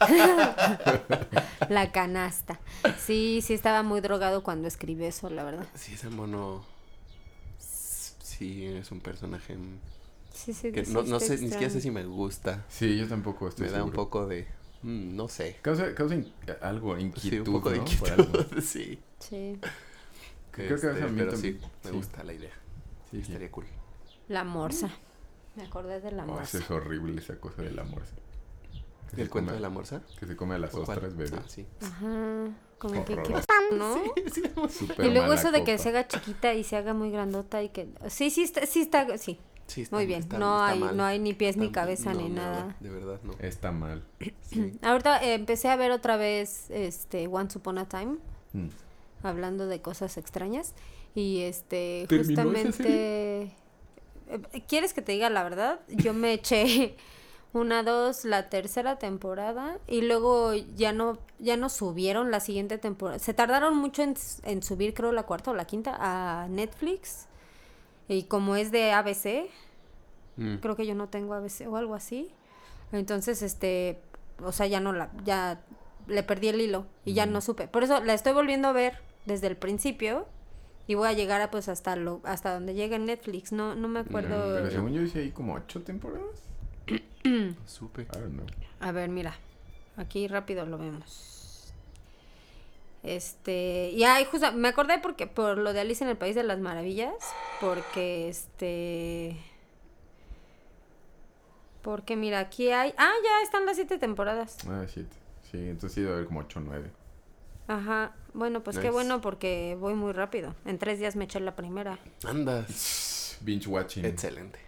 La canasta. Sí, sí estaba muy drogado cuando escribió eso, la verdad. Sí, ese mono... Sí, es un personaje Sí, sí, que no, no sé, ni siquiera sé si me gusta. Sí, yo tampoco estoy me da un poco de... mm, no sé. Causa, causa in- algo, inquietud, Sí, un poco de ¿no? Por algo. inquietud, sí. Sí. Creo que Este, a mí pero también- sí, me sí. gusta la idea. Sí, sí. Estaría cool. La morsa. Me acordé de la Oh, morsa. eso es horrible, esa cosa de la morsa. Que se ¿El cuento come- de la morsa? Que se come a las ostras, bebé. Ah, sí. Ajá. Como que, que- ¿no? Súper Y luego eso de que se haga chiquita y se haga muy grandota y que sí sí está sí está sí Sí, está- muy bien está- no está hay mal. no hay ni pies ni cabeza no, ni no, nada De verdad, no. Está mal. Sí. ahorita eh, empecé a ver otra vez este Once Upon a Time Mm. hablando de cosas extrañas. Y este, ¿Terminó esa justamente... eh, ¿Quieres que te diga la verdad? Yo me eché una, dos, la tercera temporada y luego ya no, ya no subieron la siguiente temporada. Se tardaron mucho en, en subir, creo, la cuarta o la quinta a Netflix. Y como es de ABC, Mm. creo que yo no tengo ABC o algo así. Entonces, este, o sea, ya no la, ya le perdí el hilo y ya no supe. Por eso la estoy volviendo a ver desde el principio y voy a llegar a, pues hasta lo, hasta donde llegue Netflix. No, no me acuerdo. No, pero según yo hice ahí como ocho temporadas. Supe. I don't know. A ver, mira. Aquí rápido lo vemos. Este, y ay, justo, me acordé porque por lo de Alice en el País de las Maravillas, porque este porque mira, aquí hay, ah, ya están las siete temporadas. Ah, shit. Sí, entonces sí debe haber como ocho o nueve. Ajá. Bueno, pues qué bueno porque voy muy rápido. En tres días me eché la primera. Andas. Binge watching. Excelente.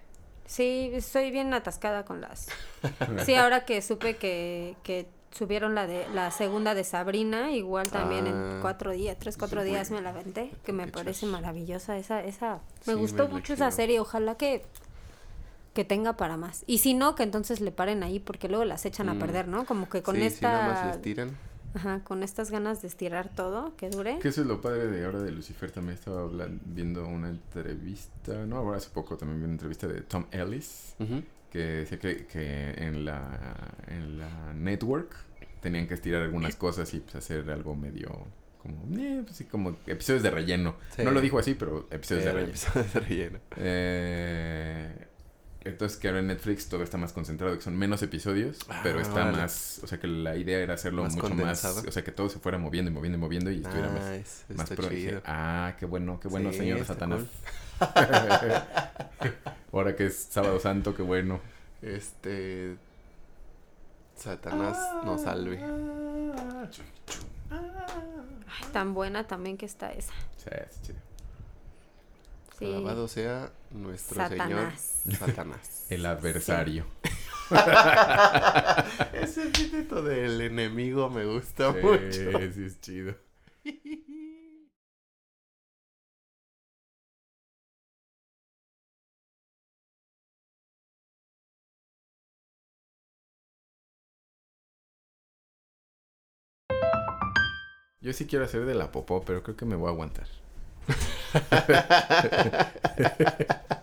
Sí, estoy bien atascada con las. Sí, ahora que supe que, que subieron la de la segunda de Sabrina, igual también Ah, en cuatro días, tres, cuatro sí, días me la aventé, que me parece chas. maravillosa esa, esa. Me gustó mucho esa serie, ojalá que que tenga para más. Y si no, que entonces le paren ahí porque luego las echan a Mm. perder, ¿no? Como que con sí, si nada esta más les tiran. ajá, con estas ganas de estirar todo, que dure. Que eso es lo padre de ahora de Lucifer. También estaba viendo una entrevista, no, ahora hace poco también vi una entrevista de Tom Ellis, Ujú. Que decía que, que en, la, en la network tenían que estirar algunas cosas y pues, hacer algo medio como, eh, pues, sí, como episodios de relleno. Sí. No lo dijo así, pero episodios de relleno. episodios de relleno. Eh, entonces que ahora en Netflix todo está más concentrado, que son menos episodios, pero Ah, está órale. más, o sea que la idea era hacerlo Más mucho condensado. más, o sea que todo se fuera moviendo y moviendo y moviendo y estuviera más, más está pro. Dije, ah, qué bueno, qué bueno, Sí, señor está Satanás. cool. Ahora que es sábado santo, qué bueno. Este. Satanás nos salve. Ay, tan buena también que está esa. Sí, es chido. Sí. Alabado sea nuestro Satanás. Señor Satanás. El adversario. Ese epíteto del enemigo me gusta Sí, mucho. sí, es chido. Yo sí quiero hacer de la popó, pero creo que me voy a aguantar.